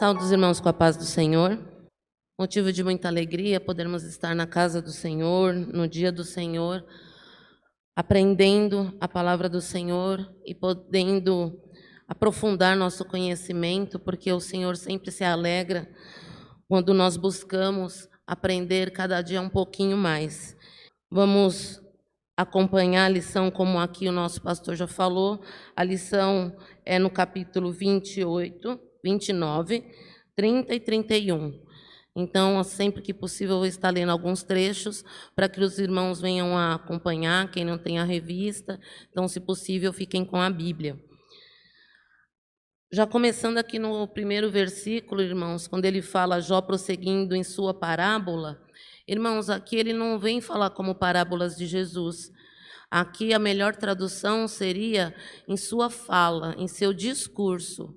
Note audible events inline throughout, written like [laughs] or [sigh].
Saúde irmãos com a paz do Senhor. Motivo de muita alegria podermos estar na casa do Senhor, no dia do Senhor, aprendendo a palavra do Senhor e podendo aprofundar nosso conhecimento, porque o Senhor sempre se alegra quando nós buscamos aprender cada dia um pouquinho mais. Vamos acompanhar a lição, como aqui o nosso pastor já falou. A lição é no capítulo 28, 29, 30 e 31. Então, sempre que possível, eu vou estar lendo alguns trechos para que os irmãos venham a acompanhar, quem não tem a revista. Então, se possível, fiquem com a Bíblia. Já começando aqui no primeiro versículo, irmãos, quando ele fala Jó prosseguindo em sua parábola, irmãos, aqui ele não vem falar como parábolas de Jesus. Aqui a melhor tradução seria em sua fala, em seu discurso,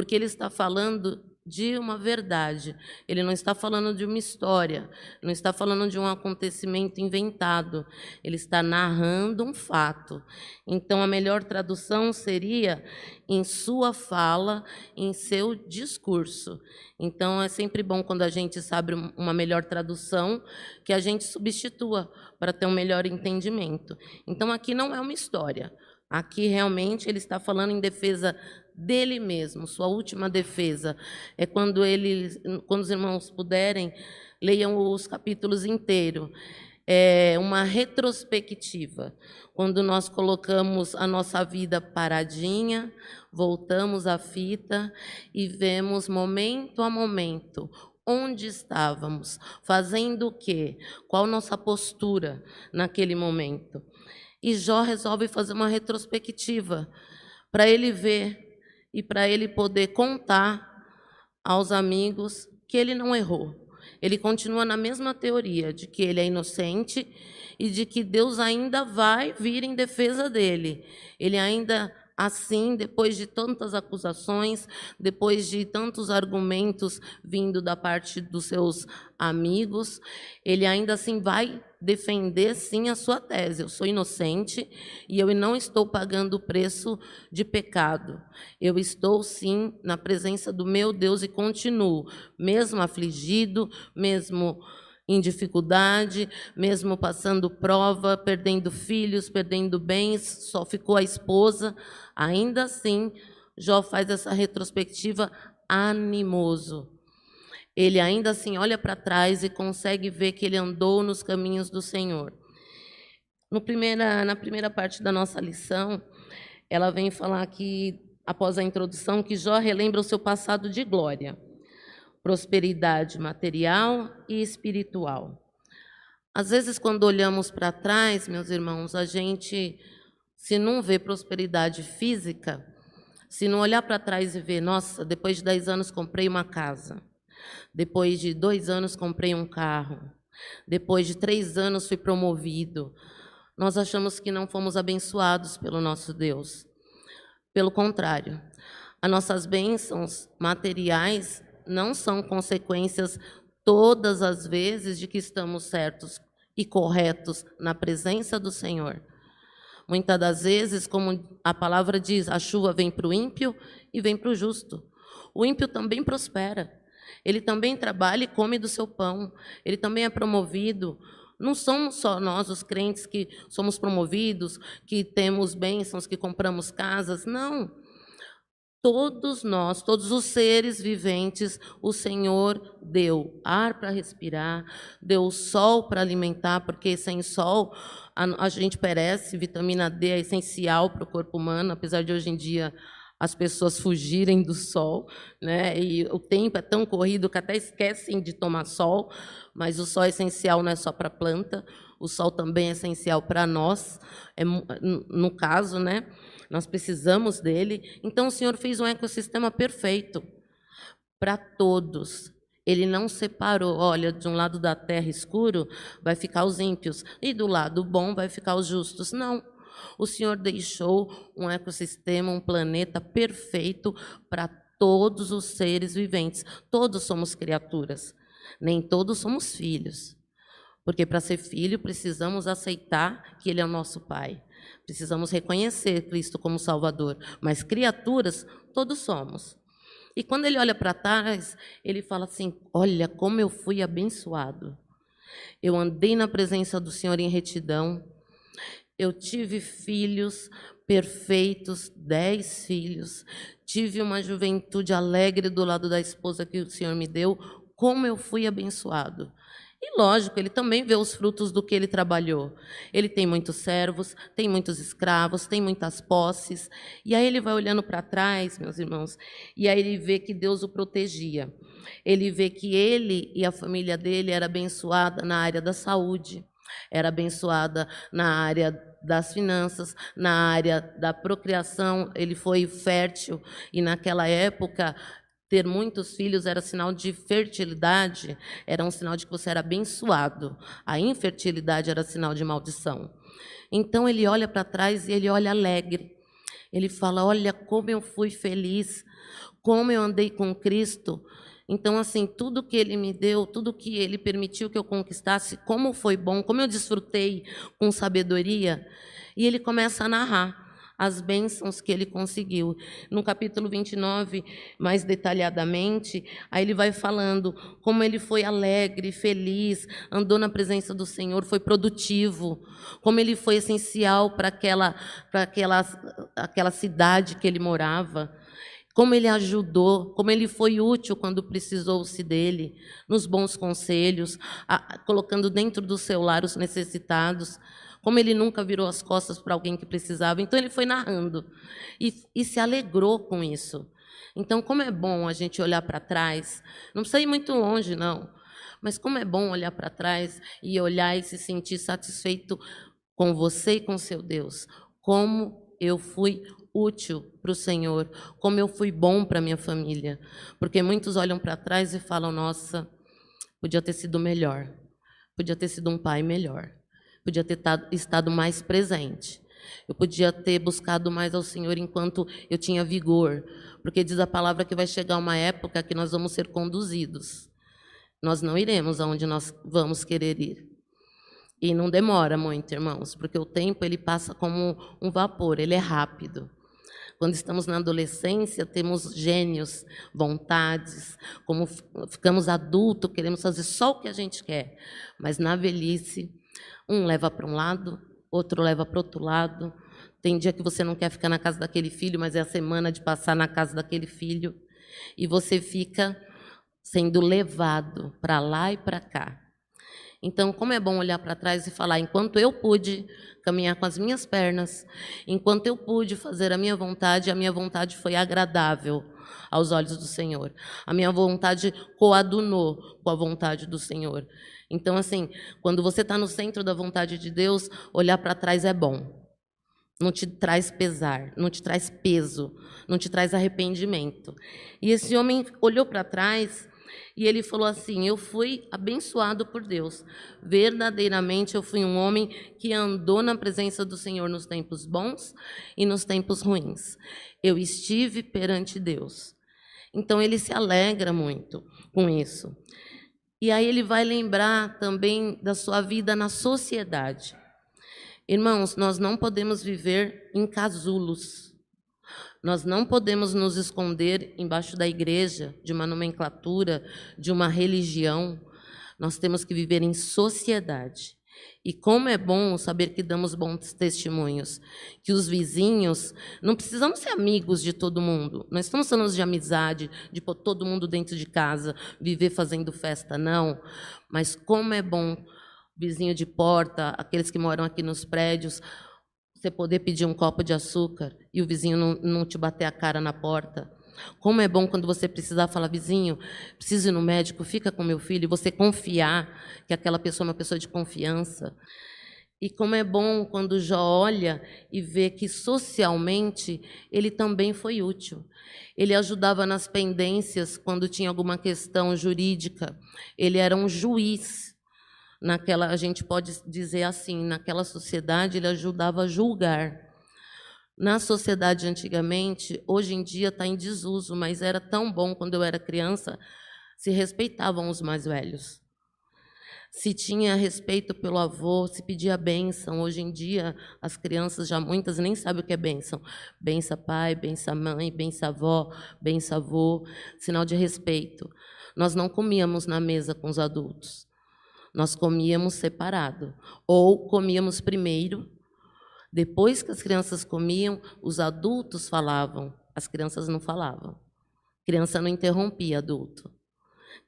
porque ele está falando de uma verdade. Ele não está falando de uma história, não está falando de um acontecimento inventado. Ele está narrando um fato. Então, a melhor tradução seria em sua fala, em seu discurso. Então, é sempre bom quando a gente sabe uma melhor tradução que a gente substitua para ter um melhor entendimento. Então, aqui não é uma história. Aqui realmente ele está falando em defesa dele mesmo, sua última defesa. É quando ele, quando os irmãos puderem, leiam os capítulos inteiros. É uma retrospectiva, quando nós colocamos a nossa vida paradinha, voltamos à fita e vemos momento a momento onde estávamos, fazendo o quê, qual nossa postura naquele momento. E Jó resolve fazer uma retrospectiva para ele ver e para ele poder contar aos amigos que ele não errou. Ele continua na mesma teoria de que ele é inocente e de que Deus ainda vai vir em defesa dele. Ele ainda Assim, depois de tantas acusações, depois de tantos argumentos vindo da parte dos seus amigos, ele ainda assim vai defender sim a sua tese. Eu sou inocente e eu não estou pagando o preço de pecado. Eu estou sim na presença do meu Deus e continuo, mesmo afligido, mesmo em dificuldade, mesmo passando prova, perdendo filhos, perdendo bens, só ficou a esposa. Ainda assim, Jó faz essa retrospectiva animoso. Ele ainda assim olha para trás e consegue ver que ele andou nos caminhos do Senhor. No primeira, na primeira parte da nossa lição, ela vem falar que, após a introdução, que Jó relembra o seu passado de glória prosperidade material e espiritual. Às vezes, quando olhamos para trás, meus irmãos, a gente, se não vê prosperidade física, se não olhar para trás e ver, nossa, depois de 10 anos comprei uma casa, depois de dois anos comprei um carro, depois de três anos fui promovido, nós achamos que não fomos abençoados pelo nosso Deus. Pelo contrário, as nossas bênçãos materiais não são consequências todas as vezes de que estamos certos e corretos na presença do Senhor. Muitas das vezes, como a palavra diz, a chuva vem para o ímpio e vem para o justo. O ímpio também prospera. Ele também trabalha e come do seu pão. Ele também é promovido. Não somos só nós, os crentes, que somos promovidos, que temos bênçãos, que compramos casas. Não. Todos nós, todos os seres viventes, o Senhor deu ar para respirar, deu sol para alimentar, porque sem sol a, a, gente perece. Vitamina D é essencial para o corpo humano, apesar de hoje em dia as pessoas fugirem do sol, né? E o tempo é tão corrido que até esquecem de tomar sol, mas o sol é essencial não é só para a planta, o sol também é essencial para nós, é, no caso, né? Nós precisamos dele. Então o Senhor fez um ecossistema perfeito para todos. Ele não separou, olha, de um lado da terra escuro vai ficar os ímpios e do lado bom vai ficar os justos. Não. O Senhor deixou um ecossistema, um planeta perfeito para todos os seres viventes. Todos somos criaturas, nem todos somos filhos. Porque para ser filho precisamos aceitar que Ele é o nosso Pai. Precisamos reconhecer Cristo como Salvador, mas criaturas todos somos. E quando ele olha para trás, ele fala assim: Olha como eu fui abençoado. Eu andei na presença do Senhor em retidão. Eu tive filhos perfeitos, dez filhos. Tive uma juventude alegre do lado da esposa que o Senhor me deu. Como eu fui abençoado. E lógico, ele também vê os frutos do que ele trabalhou. Ele tem muitos servos, tem muitos escravos, tem muitas posses. E aí ele vai olhando para trás, meus irmãos, e aí ele vê que Deus o protegia. Ele vê que ele e a família dele era abençoada na área da saúde, era abençoada na área das finanças, na área da procriação, ele foi fértil e naquela época ter muitos filhos era sinal de fertilidade, era um sinal de que você era abençoado. A infertilidade era sinal de maldição. Então ele olha para trás e ele olha alegre. Ele fala: Olha como eu fui feliz, como eu andei com Cristo. Então, assim, tudo que ele me deu, tudo que ele permitiu que eu conquistasse, como foi bom, como eu desfrutei com sabedoria. E ele começa a narrar as bênçãos que ele conseguiu. No capítulo 29, mais detalhadamente, aí ele vai falando como ele foi alegre, feliz, andou na presença do Senhor, foi produtivo, como ele foi essencial para aquela, para aquela, aquela cidade que ele morava como ele ajudou, como ele foi útil quando precisou-se dele, nos bons conselhos, a, colocando dentro do seu lar os necessitados como ele nunca virou as costas para alguém que precisava. Então, ele foi narrando e, e se alegrou com isso. Então, como é bom a gente olhar para trás, não precisa ir muito longe, não, mas como é bom olhar para trás e olhar e se sentir satisfeito com você e com seu Deus. Como eu fui útil para o Senhor, como eu fui bom para minha família. Porque muitos olham para trás e falam: nossa, podia ter sido melhor, podia ter sido um pai melhor podia ter estado mais presente. Eu podia ter buscado mais ao Senhor enquanto eu tinha vigor, porque diz a palavra que vai chegar uma época que nós vamos ser conduzidos. Nós não iremos aonde nós vamos querer ir. E não demora muito, irmãos, porque o tempo ele passa como um vapor, ele é rápido. Quando estamos na adolescência, temos gênios, vontades, como ficamos adultos, queremos fazer só o que a gente quer. Mas na velhice, um leva para um lado, outro leva para outro lado. Tem dia que você não quer ficar na casa daquele filho, mas é a semana de passar na casa daquele filho. E você fica sendo levado para lá e para cá. Então, como é bom olhar para trás e falar: enquanto eu pude caminhar com as minhas pernas, enquanto eu pude fazer a minha vontade, a minha vontade foi agradável aos olhos do Senhor. A minha vontade coadunou com a vontade do Senhor. Então, assim, quando você está no centro da vontade de Deus, olhar para trás é bom. Não te traz pesar, não te traz peso, não te traz arrependimento. E esse homem olhou para trás e ele falou assim: Eu fui abençoado por Deus. Verdadeiramente eu fui um homem que andou na presença do Senhor nos tempos bons e nos tempos ruins. Eu estive perante Deus. Então ele se alegra muito com isso. E aí ele vai lembrar também da sua vida na sociedade. Irmãos, nós não podemos viver em casulos. Nós não podemos nos esconder embaixo da igreja, de uma nomenclatura, de uma religião. Nós temos que viver em sociedade. E como é bom saber que damos bons testemunhos, que os vizinhos, não precisamos ser amigos de todo mundo, não estamos falando de amizade, de pôr todo mundo dentro de casa, viver fazendo festa, não. Mas como é bom, vizinho de porta, aqueles que moram aqui nos prédios, você poder pedir um copo de açúcar e o vizinho não, não te bater a cara na porta. Como é bom quando você precisar falar, vizinho, preciso ir no médico, fica com meu filho, e você confiar que aquela pessoa é uma pessoa de confiança. E como é bom quando Jó olha e vê que socialmente ele também foi útil. Ele ajudava nas pendências quando tinha alguma questão jurídica. Ele era um juiz. Naquela, a gente pode dizer assim, naquela sociedade ele ajudava a julgar. Na sociedade antigamente, hoje em dia está em desuso, mas era tão bom quando eu era criança, se respeitavam os mais velhos. se tinha respeito pelo avô, se pedia bênção. Hoje em dia, as crianças já muitas nem sabem o que é bênção. Bença pai, bença mãe, bença avó, bença avô, sinal de respeito. Nós não comíamos na mesa com os adultos. Nós comíamos separado. Ou comíamos primeiro, depois que as crianças comiam, os adultos falavam, as crianças não falavam. Criança não interrompia adulto.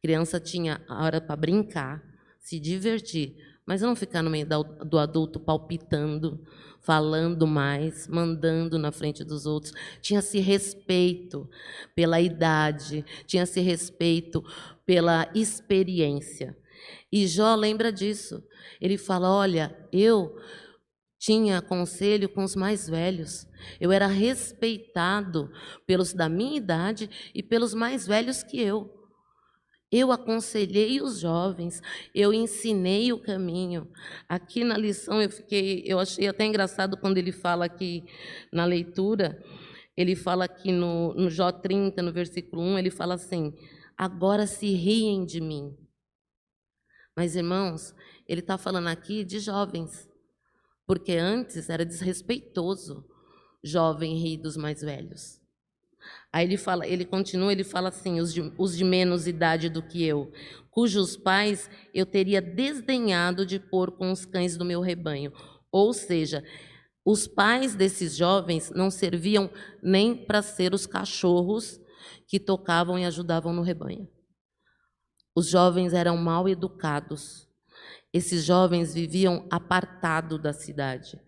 Criança tinha a hora para brincar, se divertir, mas não ficar no meio do adulto palpitando, falando mais, mandando na frente dos outros. Tinha-se respeito pela idade, tinha-se respeito pela experiência. E Jó lembra disso. Ele fala: Olha, eu tinha conselho com os mais velhos. Eu era respeitado pelos da minha idade e pelos mais velhos que eu. Eu aconselhei os jovens, eu ensinei o caminho. Aqui na lição eu fiquei, eu achei até engraçado quando ele fala aqui na leitura, ele fala aqui no, no Jó 30, no versículo 1, ele fala assim: agora se riem de mim. Mas, irmãos, ele está falando aqui de jovens, porque antes era desrespeitoso jovem rir dos mais velhos. Aí ele fala, ele continua, ele fala assim: os de, os de menos idade do que eu, cujos pais eu teria desdenhado de pôr com os cães do meu rebanho. Ou seja, os pais desses jovens não serviam nem para ser os cachorros que tocavam e ajudavam no rebanho. Os jovens eram mal educados. Esses jovens viviam apartado da cidade.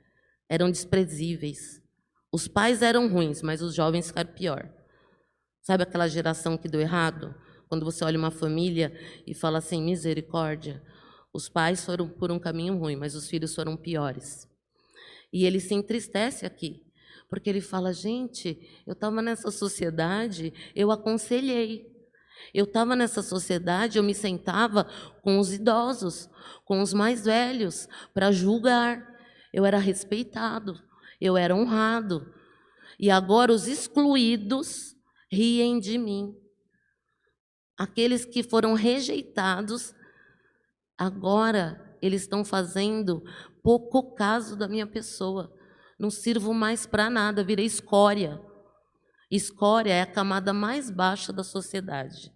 Eram desprezíveis. Os pais eram ruins, mas os jovens ficaram pior. Sabe aquela geração que deu errado? Quando você olha uma família e fala assim, misericórdia, os pais foram por um caminho ruim, mas os filhos foram piores. E ele se entristece aqui, porque ele fala, gente, eu estava nessa sociedade, eu aconselhei. Eu estava nessa sociedade, eu me sentava com os idosos, com os mais velhos, para julgar. Eu era respeitado eu era honrado. E agora os excluídos riem de mim. Aqueles que foram rejeitados, agora eles estão fazendo pouco caso da minha pessoa. Não sirvo mais para nada, virei escória. Escória é a camada mais baixa da sociedade.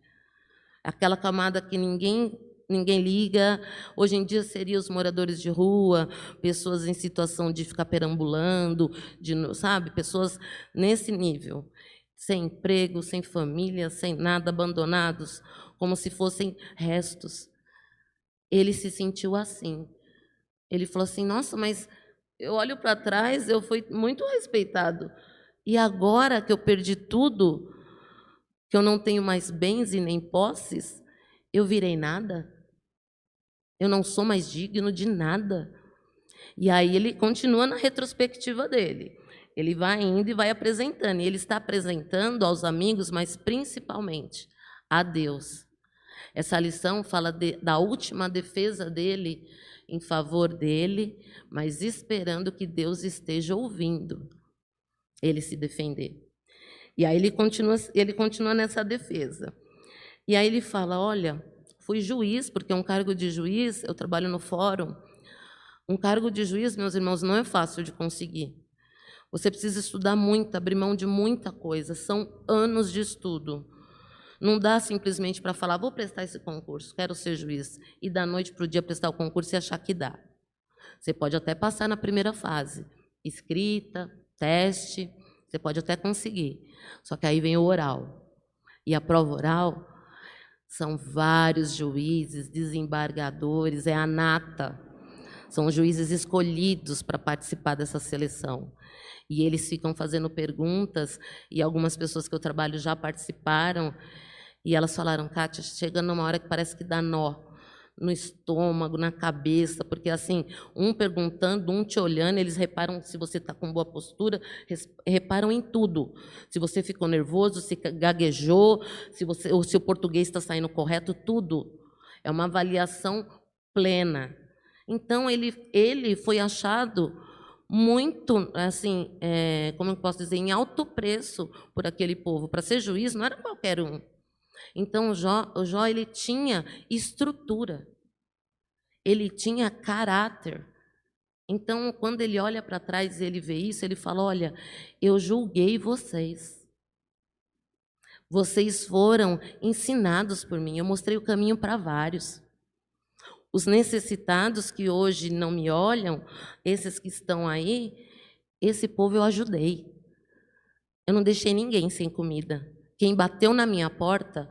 Aquela camada que ninguém ninguém liga. Hoje em dia seria os moradores de rua, pessoas em situação de ficar perambulando, de, sabe, pessoas nesse nível, sem emprego, sem família, sem nada, abandonados, como se fossem restos. Ele se sentiu assim. Ele falou assim: "Nossa, mas eu olho para trás, eu fui muito respeitado. E agora que eu perdi tudo, que eu não tenho mais bens e nem posses, eu virei nada?" Eu não sou mais digno de nada. E aí ele continua na retrospectiva dele. Ele vai indo e vai apresentando. E ele está apresentando aos amigos, mas principalmente a Deus. Essa lição fala de, da última defesa dele em favor dele, mas esperando que Deus esteja ouvindo ele se defender. E aí ele continua, ele continua nessa defesa. E aí ele fala: Olha, Fui juiz, porque é um cargo de juiz, eu trabalho no fórum. Um cargo de juiz, meus irmãos, não é fácil de conseguir. Você precisa estudar muito, abrir mão de muita coisa. São anos de estudo. Não dá simplesmente para falar, vou prestar esse concurso, quero ser juiz, e da noite para o dia prestar o concurso e achar que dá. Você pode até passar na primeira fase, escrita, teste, você pode até conseguir. Só que aí vem o oral. E a prova oral são vários juízes, desembargadores, é a nata. São juízes escolhidos para participar dessa seleção. E eles ficam fazendo perguntas, e algumas pessoas que eu trabalho já participaram, e elas falaram, Kátia, chega numa hora que parece que dá nó no estômago, na cabeça, porque assim, um perguntando, um te olhando, eles reparam se você está com boa postura, reparam em tudo. Se você ficou nervoso, se gaguejou, se, você, ou se o português está saindo correto, tudo. É uma avaliação plena. Então, ele, ele foi achado muito, assim, é, como eu posso dizer, em alto preço por aquele povo. Para ser juiz, não era qualquer um. Então, o Jó, o Jó ele tinha estrutura. ele tinha caráter. Então, quando ele olha para trás e ele vê isso, ele fala: Olha, eu julguei vocês. Vocês foram ensinados por mim. Eu mostrei o caminho para vários. Os necessitados que hoje não me olham, esses que estão aí, esse povo eu ajudei. Eu não deixei ninguém sem comida. Quem bateu na minha porta,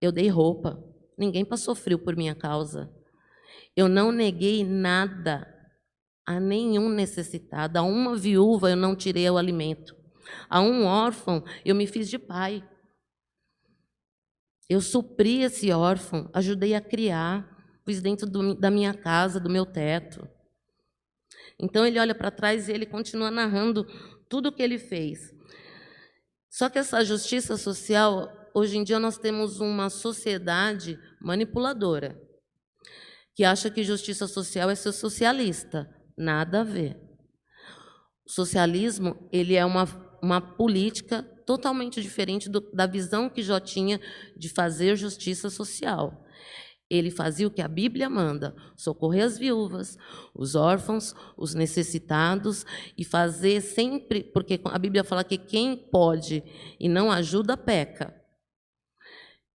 eu dei roupa. Ninguém passou frio por minha causa. Eu não neguei nada a nenhum necessitado. A uma viúva eu não tirei o alimento. A um órfão eu me fiz de pai. Eu supri esse órfão, ajudei a criar, pus dentro do, da minha casa, do meu teto. Então ele olha para trás e ele continua narrando tudo o que ele fez. Só que essa justiça social, hoje em dia nós temos uma sociedade manipuladora, que acha que justiça social é ser socialista. Nada a ver. O socialismo ele é uma, uma política totalmente diferente do, da visão que Jó tinha de fazer justiça social. Ele fazia o que a Bíblia manda: socorrer as viúvas, os órfãos, os necessitados e fazer sempre, porque a Bíblia fala que quem pode e não ajuda peca.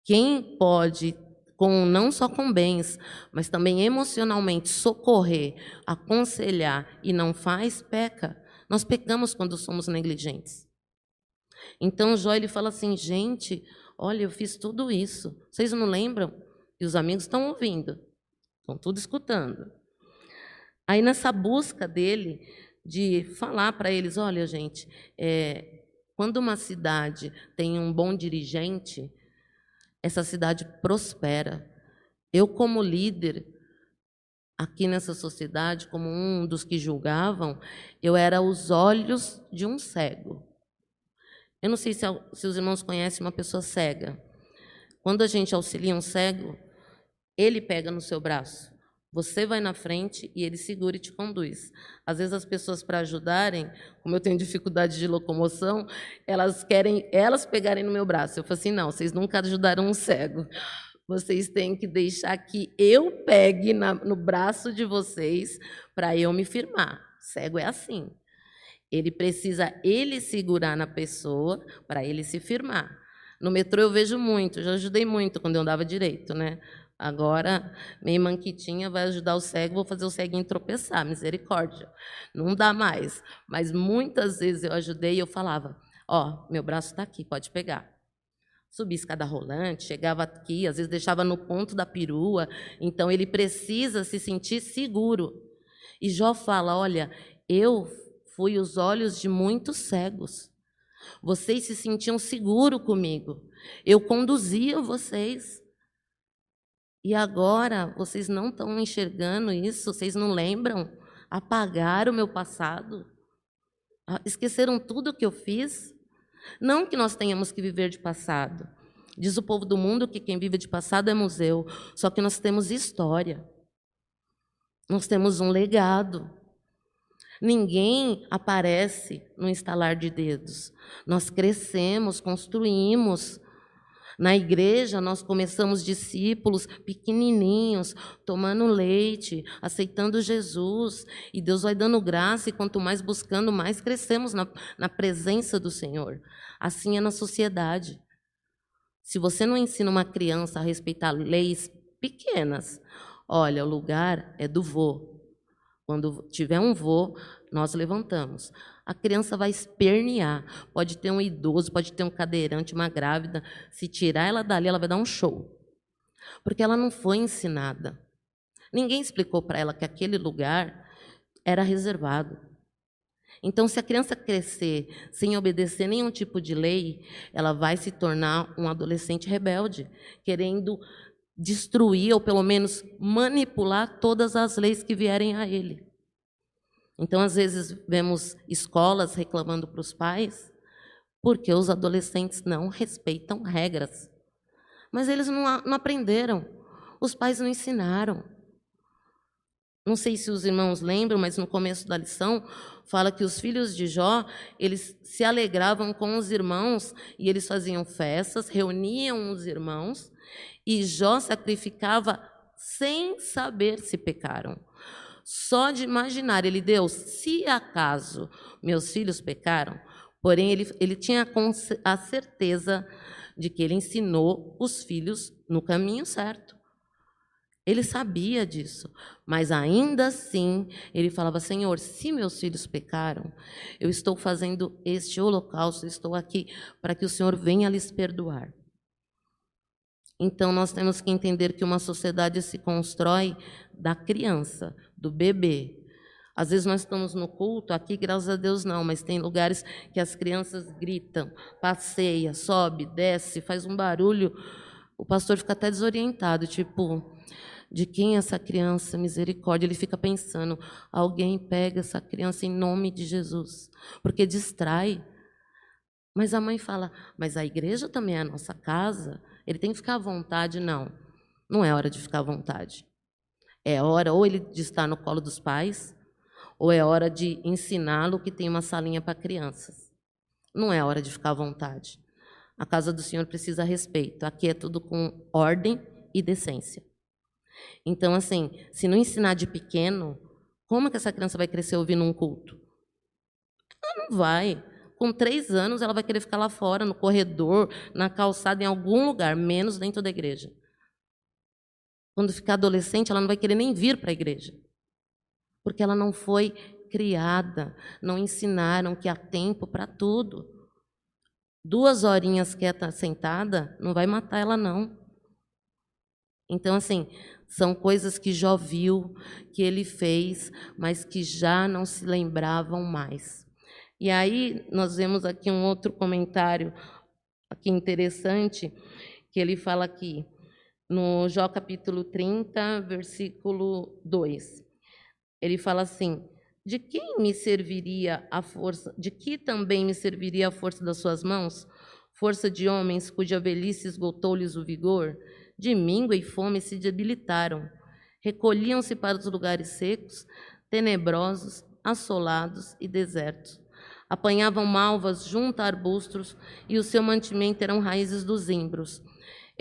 Quem pode com não só com bens, mas também emocionalmente socorrer, aconselhar e não faz, peca. Nós pecamos quando somos negligentes. Então Jó ele fala assim, gente, olha, eu fiz tudo isso. Vocês não lembram? E os amigos estão ouvindo, estão tudo escutando. Aí nessa busca dele de falar para eles, olha, gente, é, quando uma cidade tem um bom dirigente, essa cidade prospera. Eu, como líder aqui nessa sociedade, como um dos que julgavam, eu era os olhos de um cego. Eu não sei se, se os irmãos conhecem uma pessoa cega. Quando a gente auxilia um cego, ele pega no seu braço. Você vai na frente e ele segura e te conduz. Às vezes as pessoas para ajudarem, como eu tenho dificuldade de locomoção, elas querem elas pegarem no meu braço. Eu falo assim: "Não, vocês nunca ajudaram um cego. Vocês têm que deixar que eu pegue na, no braço de vocês para eu me firmar. Cego é assim. Ele precisa ele segurar na pessoa para ele se firmar. No metrô eu vejo muito, já ajudei muito quando eu andava direito, né? Agora, meio manquitinha vai ajudar o cego, vou fazer o ceguinho tropeçar, misericórdia. Não dá mais. Mas muitas vezes eu ajudei e eu falava: Ó, oh, meu braço está aqui, pode pegar. Subi escada rolante, chegava aqui, às vezes deixava no ponto da perua. Então, ele precisa se sentir seguro. E Jó fala: Olha, eu fui os olhos de muitos cegos. Vocês se sentiam seguros comigo. Eu conduzia vocês. E agora vocês não estão enxergando isso, vocês não lembram? Apagaram o meu passado? Ah, esqueceram tudo que eu fiz? Não que nós tenhamos que viver de passado. Diz o povo do mundo que quem vive de passado é museu, só que nós temos história. Nós temos um legado. Ninguém aparece no instalar de dedos. Nós crescemos, construímos, na igreja, nós começamos discípulos pequenininhos, tomando leite, aceitando Jesus, e Deus vai dando graça, e quanto mais buscando, mais crescemos na, na presença do Senhor. Assim é na sociedade. Se você não ensina uma criança a respeitar leis pequenas, olha, o lugar é do vô. Quando tiver um vô, nós levantamos a criança vai espernear. Pode ter um idoso, pode ter um cadeirante, uma grávida. Se tirar ela dali, ela vai dar um show. Porque ela não foi ensinada. Ninguém explicou para ela que aquele lugar era reservado. Então, se a criança crescer sem obedecer nenhum tipo de lei, ela vai se tornar um adolescente rebelde, querendo destruir ou pelo menos manipular todas as leis que vierem a ele. Então, às vezes, vemos escolas reclamando para os pais porque os adolescentes não respeitam regras. Mas eles não, não aprenderam, os pais não ensinaram. Não sei se os irmãos lembram, mas no começo da lição fala que os filhos de Jó, eles se alegravam com os irmãos e eles faziam festas, reuniam os irmãos e Jó sacrificava sem saber se pecaram. Só de imaginar, ele deu, se acaso meus filhos pecaram, porém ele, ele tinha a certeza de que ele ensinou os filhos no caminho certo. Ele sabia disso, mas ainda assim ele falava: Senhor, se meus filhos pecaram, eu estou fazendo este holocausto, estou aqui para que o Senhor venha lhes perdoar. Então nós temos que entender que uma sociedade se constrói da criança, do bebê. Às vezes nós estamos no culto, aqui graças a Deus não, mas tem lugares que as crianças gritam, passeia, sobe, desce, faz um barulho. O pastor fica até desorientado, tipo, de quem é essa criança? Misericórdia. Ele fica pensando, alguém pega essa criança em nome de Jesus, porque distrai. Mas a mãe fala, mas a igreja também é a nossa casa, ele tem que ficar à vontade. Não, não é hora de ficar à vontade. É hora ou ele de estar no colo dos pais, ou é hora de ensiná-lo que tem uma salinha para crianças. Não é hora de ficar à vontade. A casa do Senhor precisa respeito. Aqui é tudo com ordem e decência. Então, assim, se não ensinar de pequeno, como que essa criança vai crescer ouvindo um culto? Ela não vai. Com três anos, ela vai querer ficar lá fora, no corredor, na calçada, em algum lugar, menos dentro da igreja. Quando ficar adolescente, ela não vai querer nem vir para a igreja. Porque ela não foi criada, não ensinaram que há tempo para tudo. Duas horinhas quieta sentada não vai matar ela, não. Então, assim, são coisas que Jó viu, que ele fez, mas que já não se lembravam mais. E aí nós vemos aqui um outro comentário aqui interessante, que ele fala aqui, no Jó capítulo 30, versículo 2. Ele fala assim: De quem me serviria a força, de que também me serviria a força das suas mãos? Força de homens cuja velhice esgotou-lhes o vigor? de míngua e fome se debilitaram. Recolhiam-se para os lugares secos, tenebrosos, assolados e desertos. Apanhavam malvas junto a arbustos e o seu mantimento eram raízes dos imbros.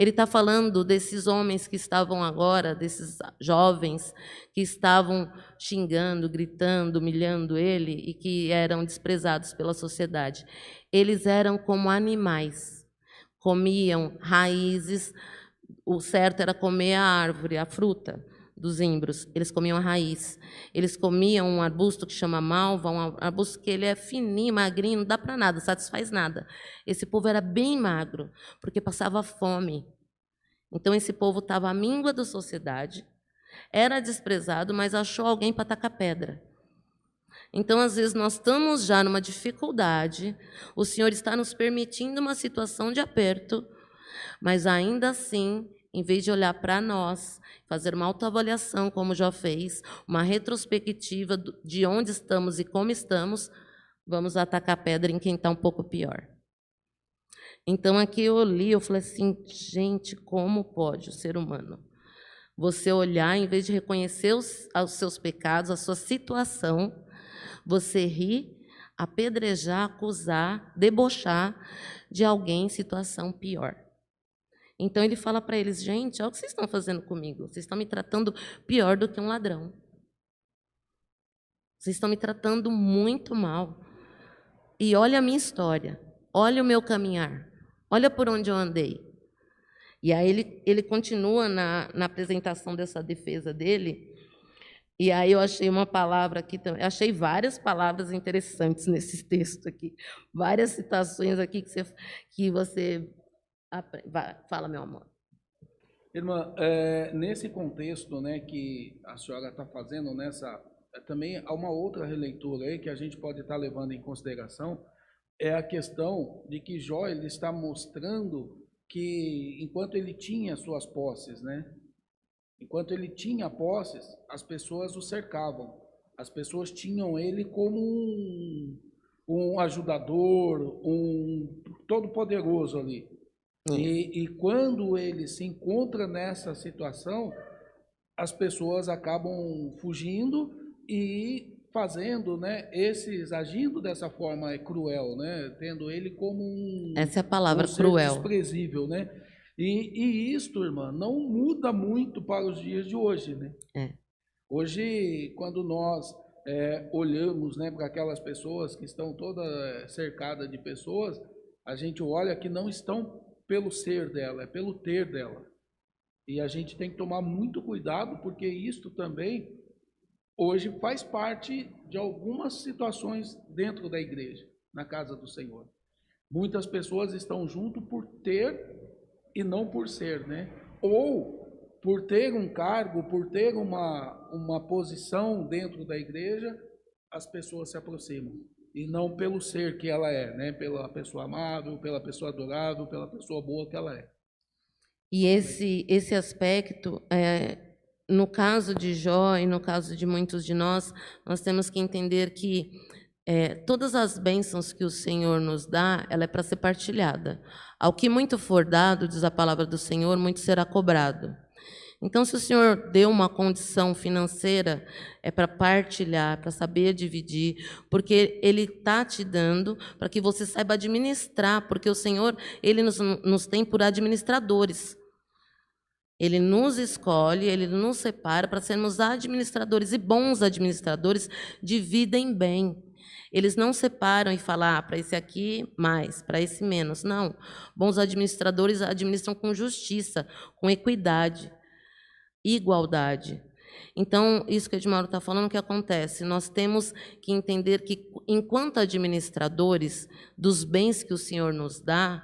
Ele está falando desses homens que estavam agora, desses jovens que estavam xingando, gritando, humilhando ele e que eram desprezados pela sociedade. Eles eram como animais, comiam raízes, o certo era comer a árvore, a fruta dos imbros. Eles comiam a raiz. Eles comiam um arbusto que chama malva, um arbusto que ele é fininho, magrinho, não dá para nada, satisfaz nada. Esse povo era bem magro, porque passava fome. Então esse povo estava à míngua da sociedade, era desprezado, mas achou alguém para tacar pedra. Então, às vezes, nós estamos já numa dificuldade, o Senhor está nos permitindo uma situação de aperto, mas ainda assim, em vez de olhar para nós, fazer uma autoavaliação, como já fez, uma retrospectiva de onde estamos e como estamos, vamos atacar pedra em quem está um pouco pior. Então aqui eu li, eu falei assim, gente, como pode o ser humano? Você olhar, em vez de reconhecer os, os seus pecados, a sua situação, você rir, apedrejar, acusar, debochar de alguém em situação pior. Então ele fala para eles: gente, olha o que vocês estão fazendo comigo. Vocês estão me tratando pior do que um ladrão. Vocês estão me tratando muito mal. E olha a minha história, olha o meu caminhar, olha por onde eu andei. E aí ele, ele continua na, na apresentação dessa defesa dele. E aí eu achei uma palavra aqui também, achei várias palavras interessantes nesse [laughs] texto aqui, várias citações aqui que você, que você Fala, meu amor. Irmã, é, nesse contexto né, que a senhora está fazendo, nessa, é, também há uma outra releitura aí que a gente pode estar tá levando em consideração, é a questão de que Jó ele está mostrando que enquanto ele tinha suas posses, né, enquanto ele tinha posses, as pessoas o cercavam, as pessoas tinham ele como um, um ajudador, um todo poderoso ali. E, e, quando ele se encontra nessa situação, as pessoas acabam fugindo e fazendo, né, esses agindo dessa forma é cruel, né, tendo ele como um essa é a palavra um cruel, desprezível, né. E, e isto, irmã, não muda muito para os dias de hoje, né? É. Hoje, quando nós é, olhamos né, para aquelas pessoas que estão toda cercadas de pessoas, a gente olha que não estão pelo ser dela, é pelo ter dela. E a gente tem que tomar muito cuidado, porque isto também hoje faz parte de algumas situações dentro da igreja, na casa do Senhor. Muitas pessoas estão junto por ter e não por ser, né? Ou por ter um cargo, por ter uma, uma posição dentro da igreja, as pessoas se aproximam. E não pelo ser que ela é, né? Pela pessoa amável, pela pessoa adorável, pela pessoa boa que ela é. E esse, esse aspecto, é, no caso de Jó e no caso de muitos de nós, nós temos que entender que é, todas as bênçãos que o Senhor nos dá, ela é para ser partilhada. Ao que muito for dado, diz a palavra do Senhor, muito será cobrado. Então, se o Senhor deu uma condição financeira, é para partilhar, para saber dividir, porque Ele está te dando para que você saiba administrar, porque o Senhor, Ele nos, nos tem por administradores. Ele nos escolhe, Ele nos separa para sermos administradores, e bons administradores dividem bem. Eles não separam e falam, ah, para esse aqui mais, para esse menos. Não. Bons administradores administram com justiça, com equidade igualdade. Então, isso que Edmauro está falando, o que acontece? Nós temos que entender que, enquanto administradores dos bens que o Senhor nos dá,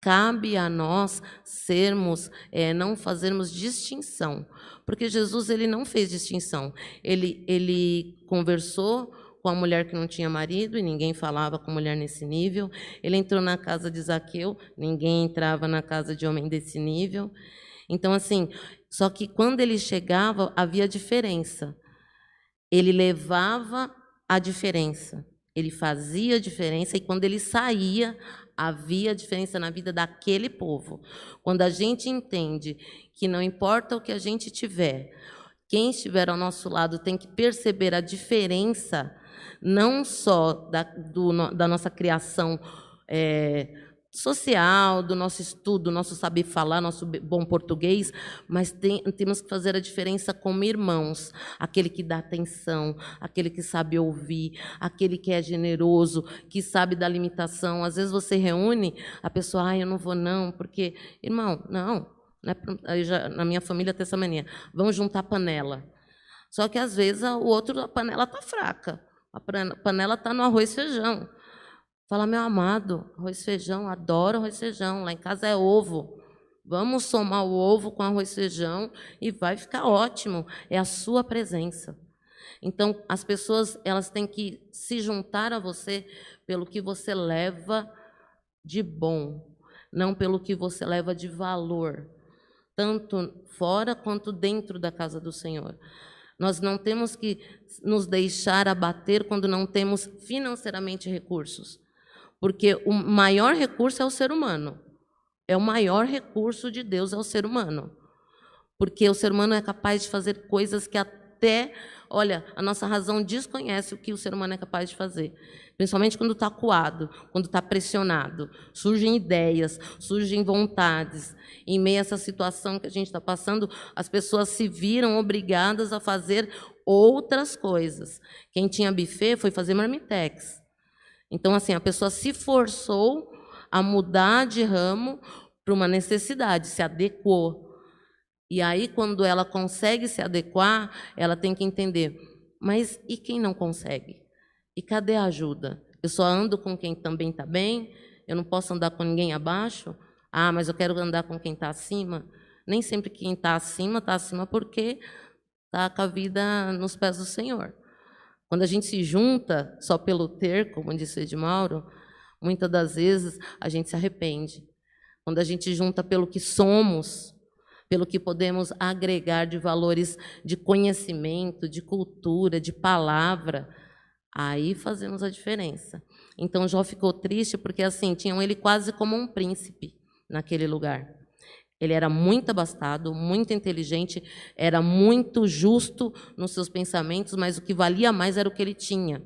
cabe a nós sermos, é, não fazermos distinção, porque Jesus ele não fez distinção. Ele, ele conversou com a mulher que não tinha marido e ninguém falava com mulher nesse nível. Ele entrou na casa de Zaqueu, ninguém entrava na casa de homem desse nível. Então, assim, só que quando ele chegava, havia diferença. Ele levava a diferença. Ele fazia a diferença e quando ele saía, havia diferença na vida daquele povo. Quando a gente entende que não importa o que a gente tiver, quem estiver ao nosso lado tem que perceber a diferença, não só da, do, da nossa criação é, social, do nosso estudo, do nosso saber falar, nosso bom português, mas tem, temos que fazer a diferença como irmãos. Aquele que dá atenção, aquele que sabe ouvir, aquele que é generoso, que sabe da limitação. Às vezes você reúne a pessoa, ah, eu não vou não, porque, irmão, não. não é, já, na minha família tem essa mania. Vamos juntar panela. Só que às vezes o outro, a panela está fraca. A panela está no arroz e feijão. Fala, meu amado, arroz e feijão, adoro arroz e feijão. Lá em casa é ovo. Vamos somar o ovo com arroz e feijão e vai ficar ótimo. É a sua presença. Então, as pessoas elas têm que se juntar a você pelo que você leva de bom, não pelo que você leva de valor, tanto fora quanto dentro da casa do Senhor. Nós não temos que nos deixar abater quando não temos financeiramente recursos. Porque o maior recurso é o ser humano. É o maior recurso de Deus é o ser humano. Porque o ser humano é capaz de fazer coisas que até, olha, a nossa razão desconhece o que o ser humano é capaz de fazer. Principalmente quando está coado, quando está pressionado. Surgem ideias, surgem vontades. Em meio a essa situação que a gente está passando, as pessoas se viram obrigadas a fazer outras coisas. Quem tinha buffet foi fazer marmitex. Então, assim, a pessoa se forçou a mudar de ramo para uma necessidade, se adequou. E aí, quando ela consegue se adequar, ela tem que entender: mas e quem não consegue? E cadê a ajuda? Eu só ando com quem também está bem? Eu não posso andar com ninguém abaixo? Ah, mas eu quero andar com quem está acima? Nem sempre quem está acima está acima porque está com a vida nos pés do Senhor. Quando a gente se junta só pelo ter, como disse o Edmauro, muitas das vezes a gente se arrepende. Quando a gente junta pelo que somos, pelo que podemos agregar de valores de conhecimento, de cultura, de palavra, aí fazemos a diferença. Então Jó ficou triste porque assim tinham ele quase como um príncipe naquele lugar. Ele era muito abastado, muito inteligente, era muito justo nos seus pensamentos, mas o que valia mais era o que ele tinha.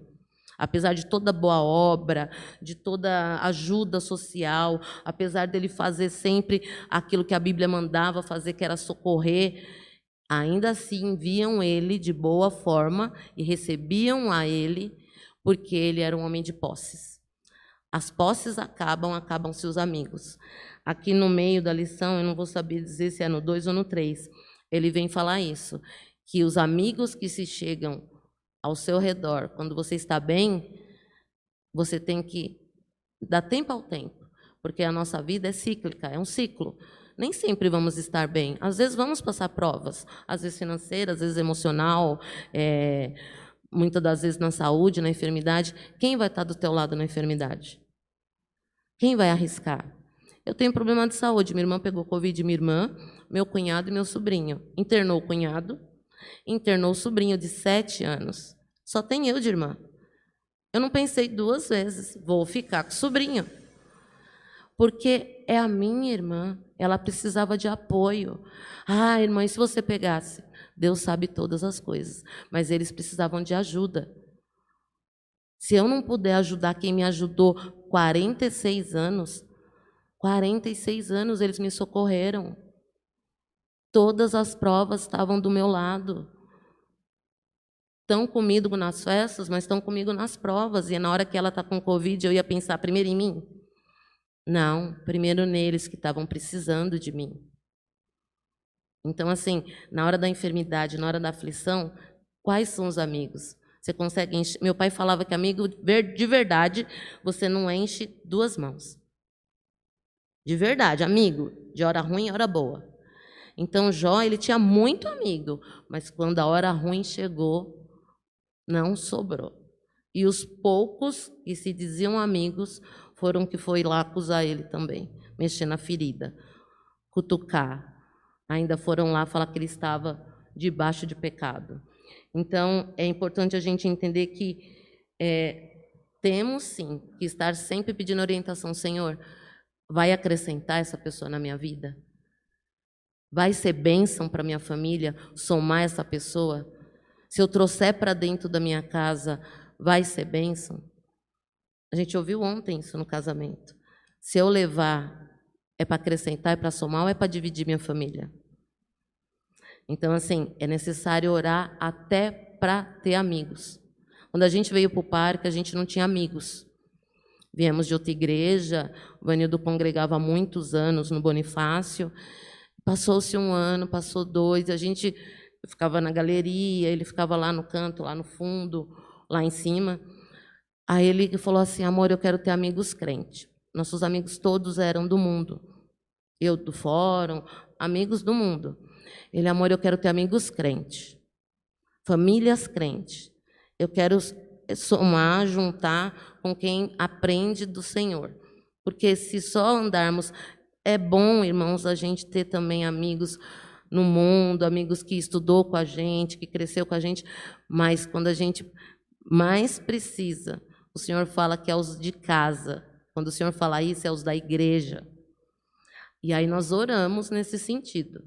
Apesar de toda boa obra, de toda ajuda social, apesar dele fazer sempre aquilo que a Bíblia mandava fazer, que era socorrer, ainda assim viam ele de boa forma e recebiam a ele, porque ele era um homem de posses. As posses acabam, acabam seus amigos. Aqui no meio da lição, eu não vou saber dizer se é no 2 ou no 3, ele vem falar isso, que os amigos que se chegam ao seu redor, quando você está bem, você tem que dar tempo ao tempo, porque a nossa vida é cíclica, é um ciclo. Nem sempre vamos estar bem. Às vezes vamos passar provas, às vezes financeiras, às vezes emocional, é, muitas das vezes na saúde, na enfermidade. Quem vai estar do teu lado na enfermidade? Quem vai arriscar? Eu tenho problema de saúde. Minha irmã pegou Covid, minha irmã, meu cunhado e meu sobrinho. Internou o cunhado, internou o sobrinho de sete anos. Só tem eu de irmã. Eu não pensei duas vezes, vou ficar com o sobrinho. Porque é a minha irmã, ela precisava de apoio. Ah, irmã, e se você pegasse? Deus sabe todas as coisas, mas eles precisavam de ajuda. Se eu não puder ajudar quem me ajudou 46 anos, 46 anos eles me socorreram. Todas as provas estavam do meu lado. Estão comigo nas festas, mas estão comigo nas provas. E na hora que ela está com Covid, eu ia pensar primeiro em mim? Não, primeiro neles que estavam precisando de mim. Então, assim, na hora da enfermidade, na hora da aflição, quais são os amigos? Você consegue encher... Meu pai falava que amigo de verdade, você não enche duas mãos. De verdade, amigo, de hora ruim hora boa. Então Jó, ele tinha muito amigo, mas quando a hora ruim chegou, não sobrou. E os poucos que se diziam amigos foram que foi lá acusar ele também, mexer na ferida, cutucar. Ainda foram lá falar que ele estava debaixo de pecado. Então, é importante a gente entender que é, temos sim que estar sempre pedindo orientação, Senhor, vai acrescentar essa pessoa na minha vida? Vai ser bênção para minha família somar essa pessoa? Se eu trouxer para dentro da minha casa, vai ser bênção? A gente ouviu ontem isso no casamento. Se eu levar, é para acrescentar, é para somar ou é para dividir minha família? Então, assim, é necessário orar até para ter amigos. Quando a gente veio para o parque, a gente não tinha amigos. Viemos de outra igreja, o Vanildo congregava há muitos anos no Bonifácio. Passou-se um ano, passou dois, a gente ficava na galeria, ele ficava lá no canto, lá no fundo, lá em cima. Aí ele falou assim: Amor, eu quero ter amigos crentes. Nossos amigos todos eram do mundo. Eu do fórum, amigos do mundo. Ele, amor, eu quero ter amigos crentes, famílias crentes. Eu quero somar, juntar com quem aprende do Senhor. Porque se só andarmos. É bom, irmãos, a gente ter também amigos no mundo, amigos que estudou com a gente, que cresceu com a gente, mas quando a gente mais precisa, o Senhor fala que é os de casa. Quando o Senhor fala isso, é os da igreja. E aí nós oramos nesse sentido.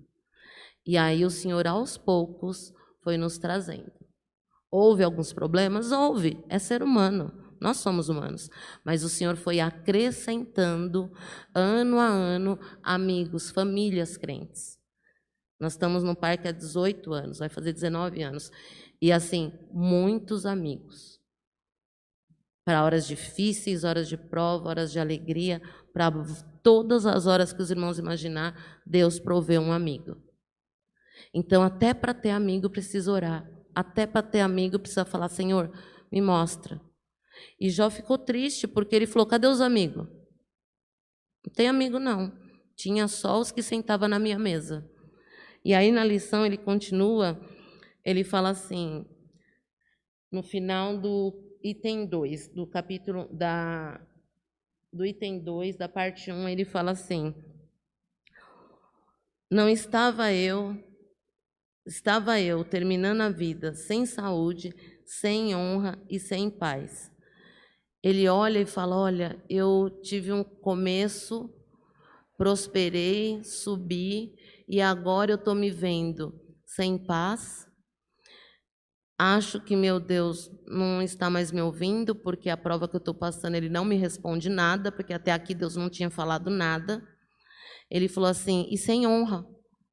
E aí o Senhor, aos poucos, foi nos trazendo. Houve alguns problemas? Houve. É ser humano. Nós somos humanos. Mas o Senhor foi acrescentando, ano a ano, amigos, famílias crentes. Nós estamos no parque há 18 anos, vai fazer 19 anos. E, assim, muitos amigos. Para horas difíceis, horas de prova, horas de alegria, para todas as horas que os irmãos imaginar, Deus proveu um amigo. Então, até para ter amigo, precisa orar. Até para ter amigo, precisa falar: Senhor, me mostra. E Jó ficou triste, porque ele falou: cadê os amigos? Não tem amigo, não. Tinha só os que sentavam na minha mesa. E aí, na lição, ele continua, ele fala assim, no final do item 2, do capítulo da do item 2, da parte 1, um, ele fala assim: Não estava eu Estava eu terminando a vida sem saúde, sem honra e sem paz. Ele olha e fala: Olha, eu tive um começo, prosperei, subi, e agora eu estou me vendo sem paz. Acho que meu Deus não está mais me ouvindo, porque a prova que eu estou passando, ele não me responde nada, porque até aqui Deus não tinha falado nada. Ele falou assim: e sem honra,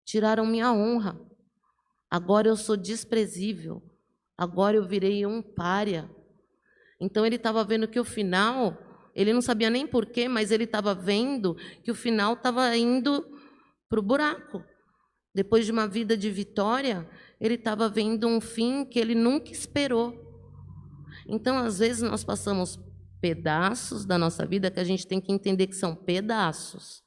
tiraram minha honra. Agora eu sou desprezível. Agora eu virei um pária. Então ele estava vendo que o final, ele não sabia nem porquê, mas ele estava vendo que o final estava indo para o buraco. Depois de uma vida de vitória, ele estava vendo um fim que ele nunca esperou. Então, às vezes, nós passamos pedaços da nossa vida que a gente tem que entender que são pedaços.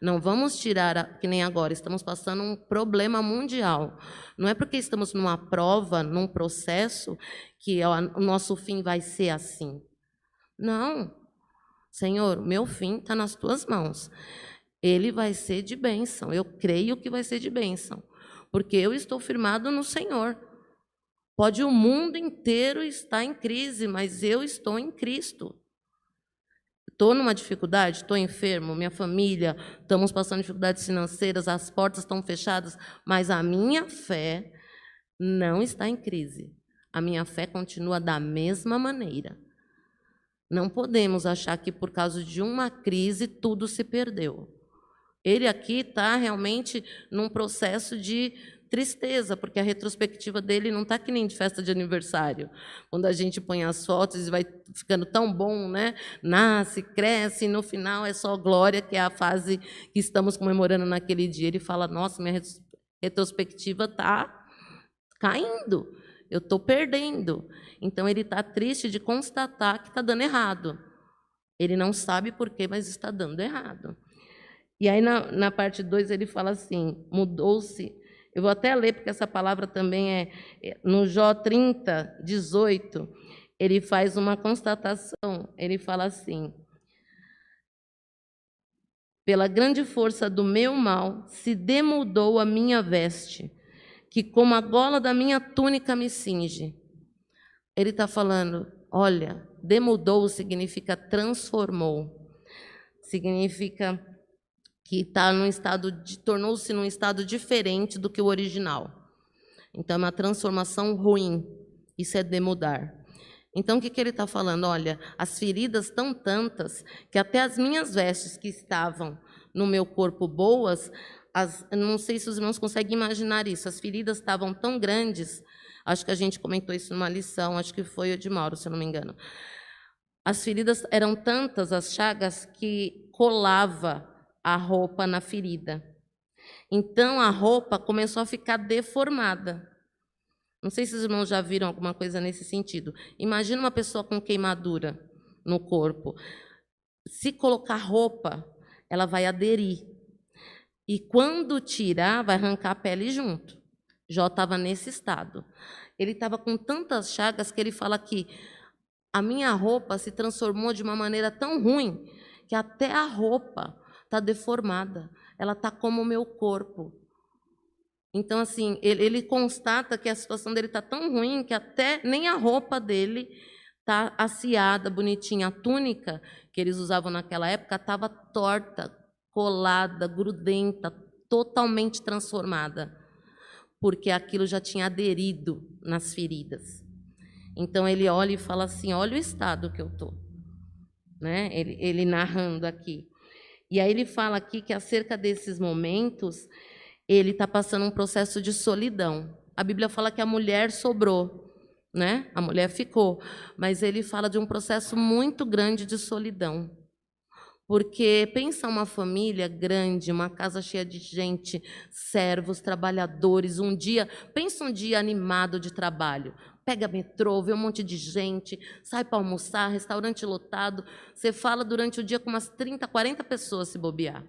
Não vamos tirar, que nem agora, estamos passando um problema mundial. Não é porque estamos numa prova, num processo, que o nosso fim vai ser assim. Não. Senhor, meu fim está nas tuas mãos. Ele vai ser de bênção. Eu creio que vai ser de bênção. Porque eu estou firmado no Senhor. Pode o mundo inteiro estar em crise, mas eu estou em Cristo. Estou numa dificuldade, estou enfermo, minha família, estamos passando dificuldades financeiras, as portas estão fechadas, mas a minha fé não está em crise. A minha fé continua da mesma maneira. Não podemos achar que por causa de uma crise tudo se perdeu. Ele aqui está realmente num processo de tristeza, porque a retrospectiva dele não está que nem de festa de aniversário. Quando a gente põe as fotos e vai ficando tão bom, né? Nasce, cresce, e no final é só glória, que é a fase que estamos comemorando naquele dia. Ele fala: Nossa, minha retrospectiva está caindo, eu estou perdendo. Então ele está triste de constatar que está dando errado. Ele não sabe por quê, mas está dando errado. E aí, na, na parte 2, ele fala assim: mudou-se eu vou até ler, porque essa palavra também é, é no Jó 30, 18, ele faz uma constatação. Ele fala assim: Pela grande força do meu mal se demudou a minha veste, que como a gola da minha túnica me cinge. Ele está falando, olha, demudou significa transformou, significa que está num estado tornou-se num estado diferente do que o original. Então é uma transformação ruim. Isso é demudar. Então o que, que ele está falando? Olha, as feridas estão tantas que até as minhas vestes que estavam no meu corpo boas, as, não sei se os irmãos conseguem imaginar isso. As feridas estavam tão grandes. Acho que a gente comentou isso numa lição. Acho que foi o de Mauro, se eu não me engano. As feridas eram tantas, as chagas, que colava a roupa na ferida. Então a roupa começou a ficar deformada. Não sei se os irmãos já viram alguma coisa nesse sentido. Imagina uma pessoa com queimadura no corpo. Se colocar roupa, ela vai aderir. E quando tirar, vai arrancar a pele junto. Jó estava nesse estado. Ele estava com tantas chagas que ele fala que a minha roupa se transformou de uma maneira tão ruim que até a roupa está deformada, ela está como o meu corpo. Então, assim, ele, ele constata que a situação dele está tão ruim que até nem a roupa dele está aciada, bonitinha. A túnica que eles usavam naquela época estava torta, colada, grudenta, totalmente transformada, porque aquilo já tinha aderido nas feridas. Então ele olha e fala assim: olha o estado que eu estou. Né? Ele, ele narrando aqui. E aí ele fala aqui que acerca desses momentos, ele está passando um processo de solidão. A Bíblia fala que a mulher sobrou, né? A mulher ficou, mas ele fala de um processo muito grande de solidão. Porque pensa uma família grande, uma casa cheia de gente, servos, trabalhadores, um dia, pensa um dia animado de trabalho pega metrô, vê um monte de gente, sai para almoçar, restaurante lotado. Você fala durante o dia com umas 30, 40 pessoas se bobear.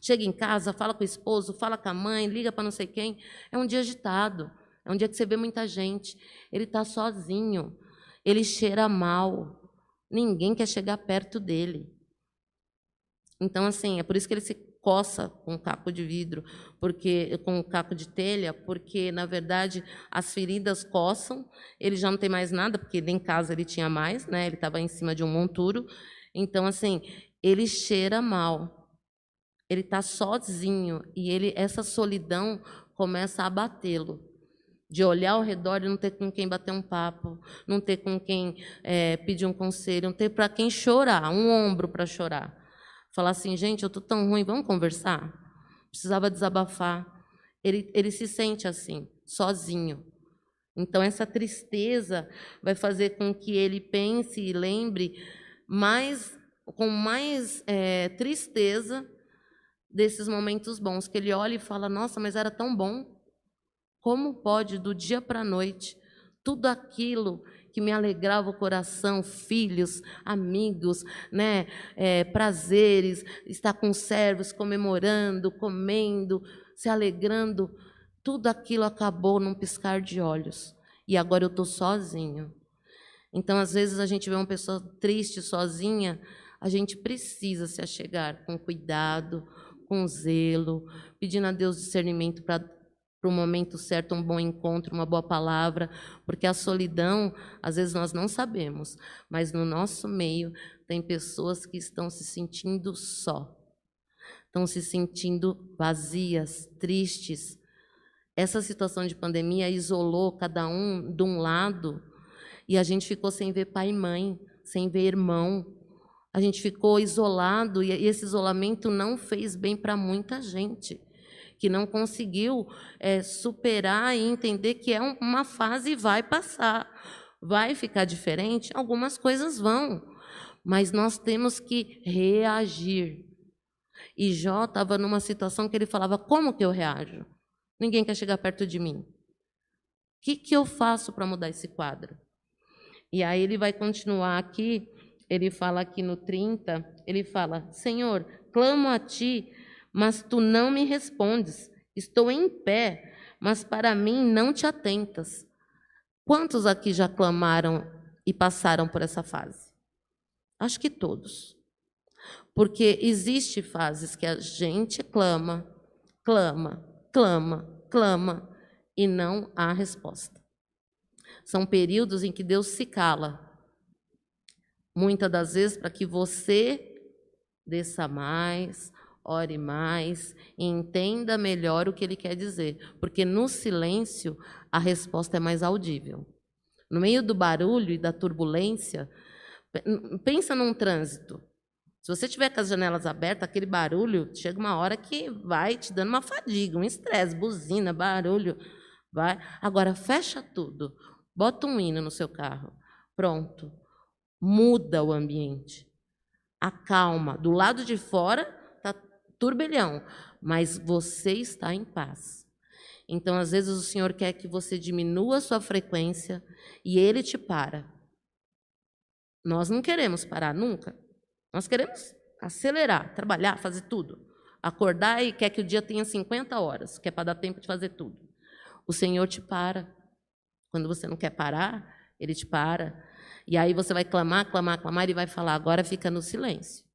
Chega em casa, fala com o esposo, fala com a mãe, liga para não sei quem. É um dia agitado. É um dia que você vê muita gente. Ele está sozinho. Ele cheira mal. Ninguém quer chegar perto dele. Então, assim, é por isso que ele se coça com caco de vidro, porque com caco de telha, porque na verdade as feridas coçam, ele já não tem mais nada, porque nem em casa ele tinha mais, né? Ele estava em cima de um monturo. Então assim, ele cheira mal. Ele está sozinho e ele essa solidão começa a abatê-lo. de olhar ao redor e não ter com quem bater um papo, não ter com quem é, pedir um conselho, não ter para quem chorar, um ombro para chorar. Falar assim, gente, eu estou tão ruim, vamos conversar? Precisava desabafar. Ele, ele se sente assim, sozinho. Então, essa tristeza vai fazer com que ele pense e lembre mais, com mais é, tristeza desses momentos bons, que ele olha e fala: Nossa, mas era tão bom. Como pode, do dia para a noite, tudo aquilo que me alegrava o coração, filhos, amigos, né, é, prazeres, estar com servos, comemorando, comendo, se alegrando, tudo aquilo acabou num piscar de olhos. E agora eu estou sozinho. Então, às vezes, a gente vê uma pessoa triste, sozinha, a gente precisa se achegar com cuidado, com zelo, pedindo a Deus discernimento para para o momento certo, um bom encontro, uma boa palavra, porque a solidão, às vezes nós não sabemos, mas no nosso meio tem pessoas que estão se sentindo só, estão se sentindo vazias, tristes. Essa situação de pandemia isolou cada um de um lado e a gente ficou sem ver pai e mãe, sem ver irmão. A gente ficou isolado e esse isolamento não fez bem para muita gente que não conseguiu é, superar e entender que é uma fase e vai passar. Vai ficar diferente? Algumas coisas vão, mas nós temos que reagir. E Jó estava numa situação que ele falava: como que eu reajo? Ninguém quer chegar perto de mim. O que, que eu faço para mudar esse quadro? E aí ele vai continuar aqui, ele fala aqui no 30, ele fala: Senhor, clamo a ti mas tu não me respondes. Estou em pé, mas para mim não te atentas. Quantos aqui já clamaram e passaram por essa fase? Acho que todos. Porque existe fases que a gente clama, clama, clama, clama e não há resposta. São períodos em que Deus se cala. Muitas das vezes para que você desça mais, ore mais, entenda melhor o que ele quer dizer, porque no silêncio a resposta é mais audível. No meio do barulho e da turbulência, pensa num trânsito. Se você tiver com as janelas abertas, aquele barulho, chega uma hora que vai te dando uma fadiga, um estresse, buzina, barulho, vai. Agora fecha tudo. Bota um hino no seu carro. Pronto. Muda o ambiente. Acalma. Do lado de fora turbilhão, mas você está em paz. Então, às vezes, o Senhor quer que você diminua a sua frequência e Ele te para. Nós não queremos parar nunca. Nós queremos acelerar, trabalhar, fazer tudo. Acordar e quer que o dia tenha 50 horas, que é para dar tempo de fazer tudo. O Senhor te para. Quando você não quer parar, Ele te para. E aí você vai clamar, clamar, clamar e vai falar: agora fica no silêncio.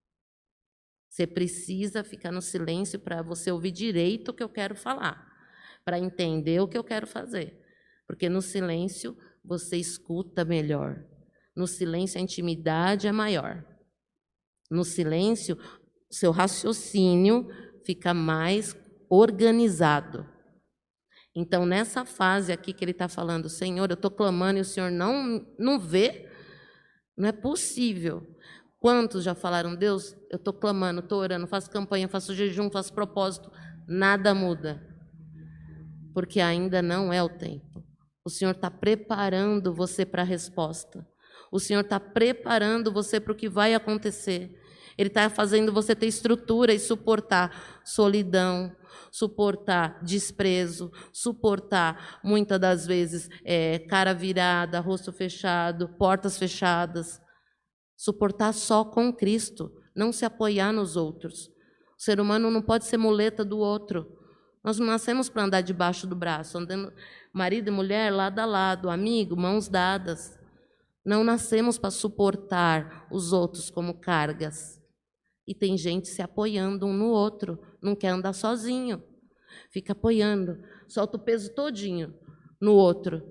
Você precisa ficar no silêncio para você ouvir direito o que eu quero falar, para entender o que eu quero fazer. Porque no silêncio você escuta melhor. No silêncio a intimidade é maior. No silêncio, seu raciocínio fica mais organizado. Então, nessa fase aqui que ele está falando, Senhor, eu estou clamando e o Senhor não, não vê, não é possível. Quantos já falaram, Deus, eu estou clamando, estou orando, faço campanha, faço jejum, faço propósito, nada muda. Porque ainda não é o tempo. O Senhor está preparando você para a resposta. O Senhor está preparando você para o que vai acontecer. Ele está fazendo você ter estrutura e suportar solidão, suportar desprezo, suportar muitas das vezes é, cara virada, rosto fechado, portas fechadas. Suportar só com Cristo, não se apoiar nos outros. O ser humano não pode ser muleta do outro. Nós não nascemos para andar debaixo do braço, andando marido e mulher lado a lado, amigo, mãos dadas. Não nascemos para suportar os outros como cargas. E tem gente se apoiando um no outro, não quer andar sozinho. Fica apoiando, solta o peso todinho no outro.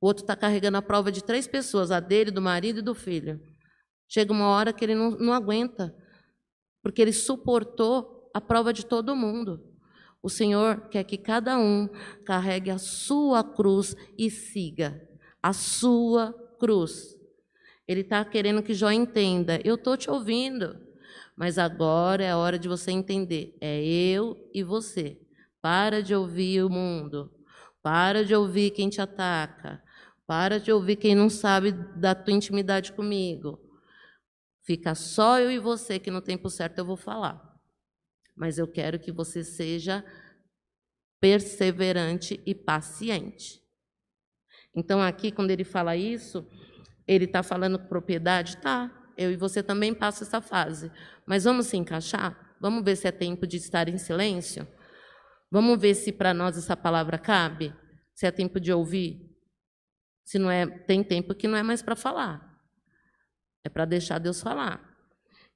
O outro está carregando a prova de três pessoas, a dele, do marido e do filho. Chega uma hora que ele não, não aguenta, porque ele suportou a prova de todo mundo. O Senhor quer que cada um carregue a sua cruz e siga a sua cruz. Ele está querendo que Jó entenda: eu estou te ouvindo, mas agora é a hora de você entender. É eu e você. Para de ouvir o mundo. Para de ouvir quem te ataca. Para de ouvir quem não sabe da tua intimidade comigo. Fica só eu e você que no tempo certo eu vou falar. Mas eu quero que você seja perseverante e paciente. Então, aqui, quando ele fala isso, ele está falando com propriedade? Tá. Eu e você também passa essa fase. Mas vamos se encaixar? Vamos ver se é tempo de estar em silêncio? Vamos ver se para nós essa palavra cabe? Se é tempo de ouvir? Se não é, tem tempo que não é mais para falar. É para deixar Deus falar.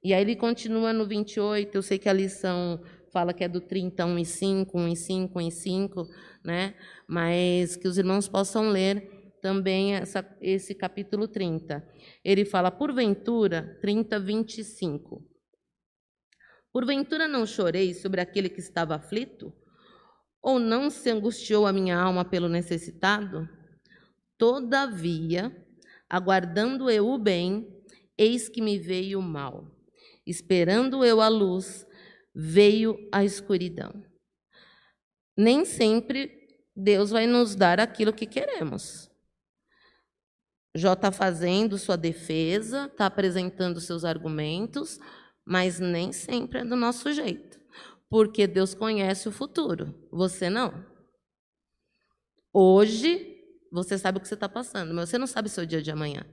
E aí ele continua no 28, eu sei que a lição fala que é do 30, 1 e 5, 1 e 5, 1 e 5, né? Mas que os irmãos possam ler também essa, esse capítulo 30. Ele fala, porventura, 30, 25. Porventura não chorei sobre aquele que estava aflito? Ou não se angustiou a minha alma pelo necessitado? Todavia, aguardando eu o bem, eis que me veio o mal. Esperando eu a luz, veio a escuridão. Nem sempre Deus vai nos dar aquilo que queremos. Jó está fazendo sua defesa, está apresentando seus argumentos, mas nem sempre é do nosso jeito, porque Deus conhece o futuro, você não. Hoje, você sabe o que você está passando, mas você não sabe o seu dia de amanhã.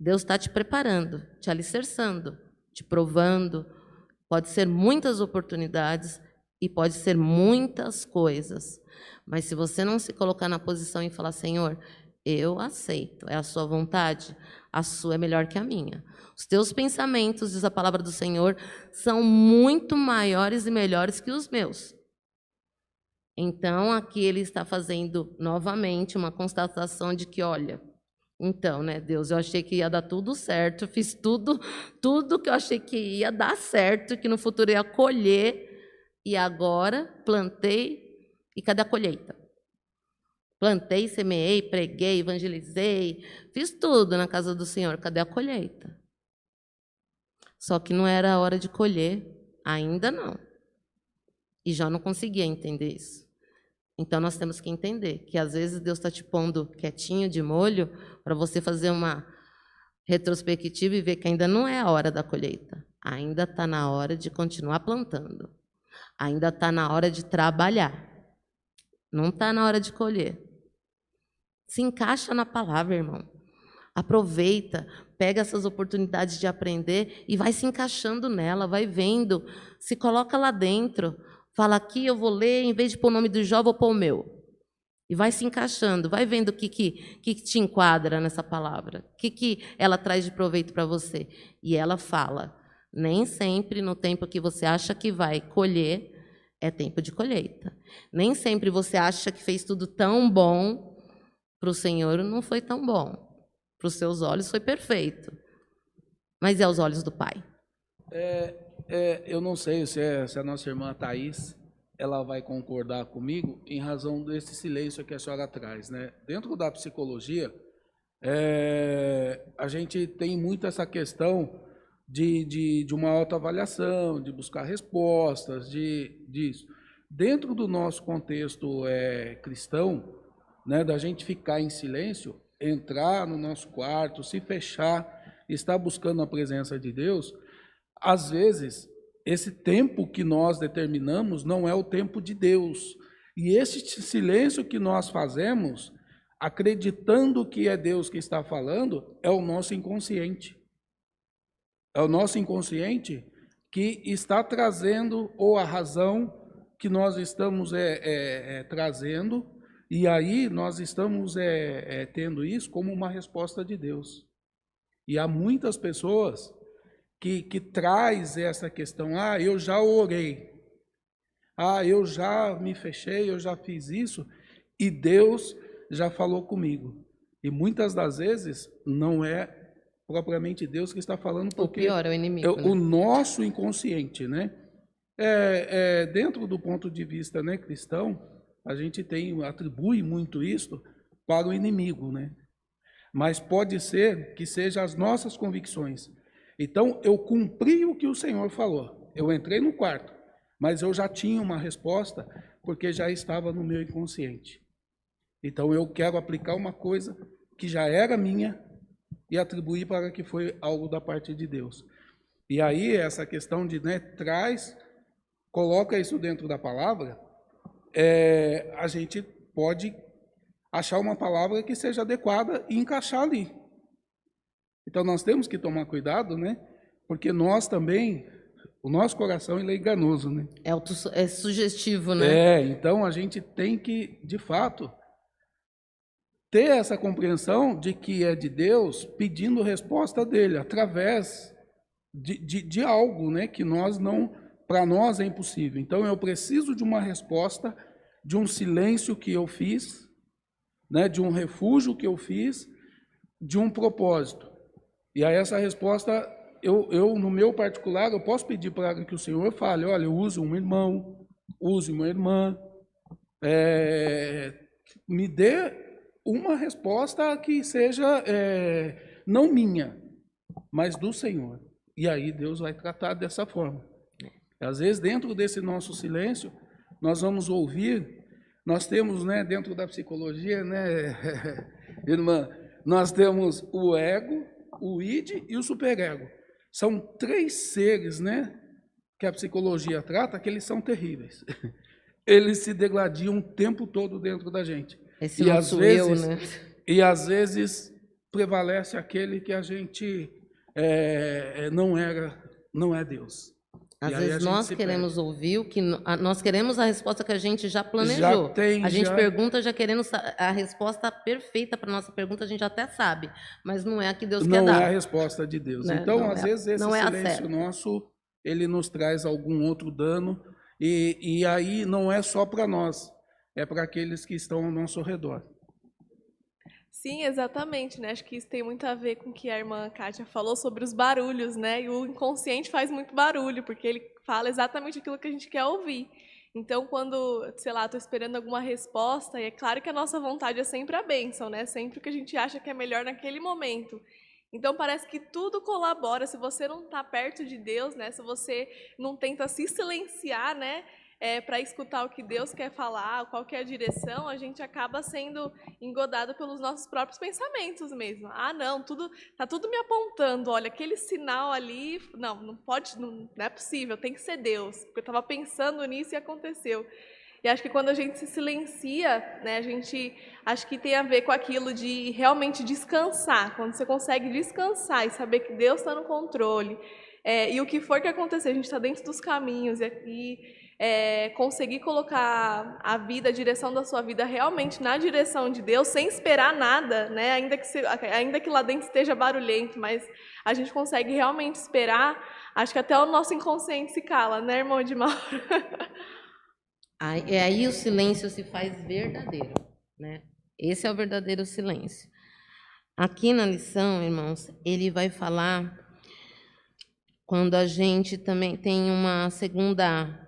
Deus está te preparando, te alicerçando, te provando. Pode ser muitas oportunidades e pode ser muitas coisas. Mas se você não se colocar na posição e falar, Senhor, eu aceito, é a sua vontade, a sua é melhor que a minha. Os teus pensamentos, diz a palavra do Senhor, são muito maiores e melhores que os meus. Então, aqui ele está fazendo novamente uma constatação de que, olha, então, né, Deus, eu achei que ia dar tudo certo, [laughs] fiz tudo, tudo que eu achei que ia dar certo, que no futuro ia colher, e agora plantei, e cadê a colheita? Plantei, semeei, preguei, evangelizei, fiz tudo na casa do Senhor, cadê a colheita? Só que não era a hora de colher, ainda não. E já não conseguia entender isso. Então nós temos que entender que às vezes Deus está te pondo quietinho de molho para você fazer uma retrospectiva e ver que ainda não é a hora da colheita. Ainda está na hora de continuar plantando. Ainda está na hora de trabalhar. Não está na hora de colher. Se encaixa na palavra, irmão. Aproveita, pega essas oportunidades de aprender e vai se encaixando nela, vai vendo, se coloca lá dentro. Fala aqui, eu vou ler, em vez de pôr o nome do Jó, vou pôr o meu. E vai se encaixando, vai vendo o que, que, que te enquadra nessa palavra, o que, que ela traz de proveito para você. E ela fala: nem sempre no tempo que você acha que vai colher, é tempo de colheita. Nem sempre você acha que fez tudo tão bom, para o Senhor não foi tão bom. Para os seus olhos foi perfeito. Mas é aos olhos do Pai. É, é, eu não sei se, é, se a nossa irmã Thais ela vai concordar comigo em razão desse silêncio que a senhora traz. Né? Dentro da psicologia, é, a gente tem muito essa questão de, de, de uma autoavaliação, de buscar respostas, de disso. Dentro do nosso contexto é, cristão, né, da gente ficar em silêncio, entrar no nosso quarto, se fechar, estar buscando a presença de Deus, às vezes, esse tempo que nós determinamos não é o tempo de Deus. E esse silêncio que nós fazemos, acreditando que é Deus que está falando, é o nosso inconsciente. É o nosso inconsciente que está trazendo, ou a razão que nós estamos é, é, é, trazendo, e aí nós estamos é, tendo isso como uma resposta de Deus. E há muitas pessoas que, que traz essa questão, ah, eu já orei, ah, eu já me fechei, eu já fiz isso, e Deus já falou comigo. E muitas das vezes não é propriamente Deus que está falando, porque o pior é o inimigo. É né? o nosso inconsciente, né? É, é, dentro do ponto de vista né, cristão, a gente tem atribui muito isso para o inimigo, né? Mas pode ser que seja as nossas convicções. Então eu cumpri o que o Senhor falou. Eu entrei no quarto, mas eu já tinha uma resposta porque já estava no meu inconsciente. Então eu quero aplicar uma coisa que já era minha e atribuir para que foi algo da parte de Deus. E aí essa questão de né, traz, coloca isso dentro da palavra, é, a gente pode achar uma palavra que seja adequada e encaixar ali. Então nós temos que tomar cuidado, né? Porque nós também, o nosso coração ele é enganoso, né? É, auto, é sugestivo, né? É, então a gente tem que, de fato, ter essa compreensão de que é de Deus pedindo resposta dele através de, de, de algo, né? Que nós não, para nós é impossível. Então eu preciso de uma resposta, de um silêncio que eu fiz né, de um refúgio que eu fiz, de um propósito. E aí essa resposta, eu, eu no meu particular, eu posso pedir para que o Senhor fale, olha, use um irmão, use uma irmã, é, me dê uma resposta que seja é, não minha, mas do Senhor. E aí Deus vai tratar dessa forma. Às vezes, dentro desse nosso silêncio, nós vamos ouvir nós temos, né, dentro da psicologia, né, [laughs] irmã, nós temos o ego, o id e o superego. São três seres, né, que a psicologia trata, que eles são terríveis. [laughs] Eles se degladiam o tempo todo dentro da gente. Esse e às vezes, eu, né? E às vezes prevalece aquele que a gente é, não era, não é Deus. Às vezes nós queremos perde. ouvir o que nós queremos a resposta que a gente já planejou. Já tem, a gente já... pergunta já querendo a resposta perfeita para nossa pergunta, a gente até sabe, mas não é a que Deus não quer dar. Não é a resposta de Deus. Né? Então, não às é, vezes esse é silêncio nosso, ele nos traz algum outro dano e, e aí não é só para nós, é para aqueles que estão ao nosso redor. Sim, exatamente, né? Acho que isso tem muito a ver com o que a irmã Kátia falou sobre os barulhos, né? E o inconsciente faz muito barulho, porque ele fala exatamente aquilo que a gente quer ouvir. Então, quando, sei lá, estou esperando alguma resposta, e é claro que a nossa vontade é sempre a bênção, né? Sempre o que a gente acha que é melhor naquele momento. Então parece que tudo colabora. Se você não está perto de Deus, né? Se você não tenta se silenciar, né? É, para escutar o que Deus quer falar, qual que é a direção, a gente acaba sendo engodado pelos nossos próprios pensamentos mesmo. Ah, não, tudo tá tudo me apontando. Olha, aquele sinal ali, não, não pode, não, não é possível. Tem que ser Deus, porque eu estava pensando nisso e aconteceu. E acho que quando a gente se silencia, né, a gente acho que tem a ver com aquilo de realmente descansar. Quando você consegue descansar e saber que Deus está no controle, é, e o que for que acontecer, a gente está dentro dos caminhos e, é, conseguir colocar a vida, a direção da sua vida realmente na direção de Deus, sem esperar nada, né? ainda, que se, ainda que lá dentro esteja barulhento, mas a gente consegue realmente esperar, acho que até o nosso inconsciente se cala, né, irmão de Mauro? [laughs] aí, é aí o silêncio se faz verdadeiro, né? Esse é o verdadeiro silêncio. Aqui na lição, irmãos, ele vai falar quando a gente também tem uma segunda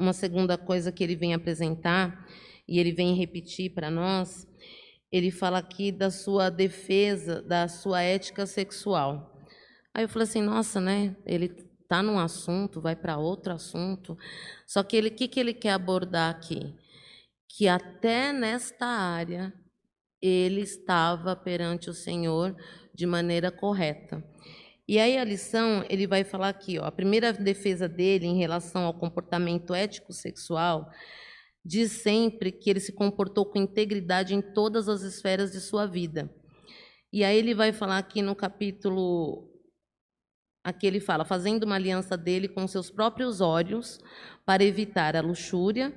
uma segunda coisa que ele vem apresentar e ele vem repetir para nós, ele fala aqui da sua defesa, da sua ética sexual. Aí eu falei assim, nossa, né? Ele está num assunto, vai para outro assunto. Só que ele, o que, que ele quer abordar aqui? Que até nesta área ele estava perante o Senhor de maneira correta. E aí a lição, ele vai falar aqui, ó, a primeira defesa dele em relação ao comportamento ético sexual diz sempre que ele se comportou com integridade em todas as esferas de sua vida. E aí ele vai falar aqui no capítulo aqui ele fala, fazendo uma aliança dele com seus próprios olhos para evitar a luxúria,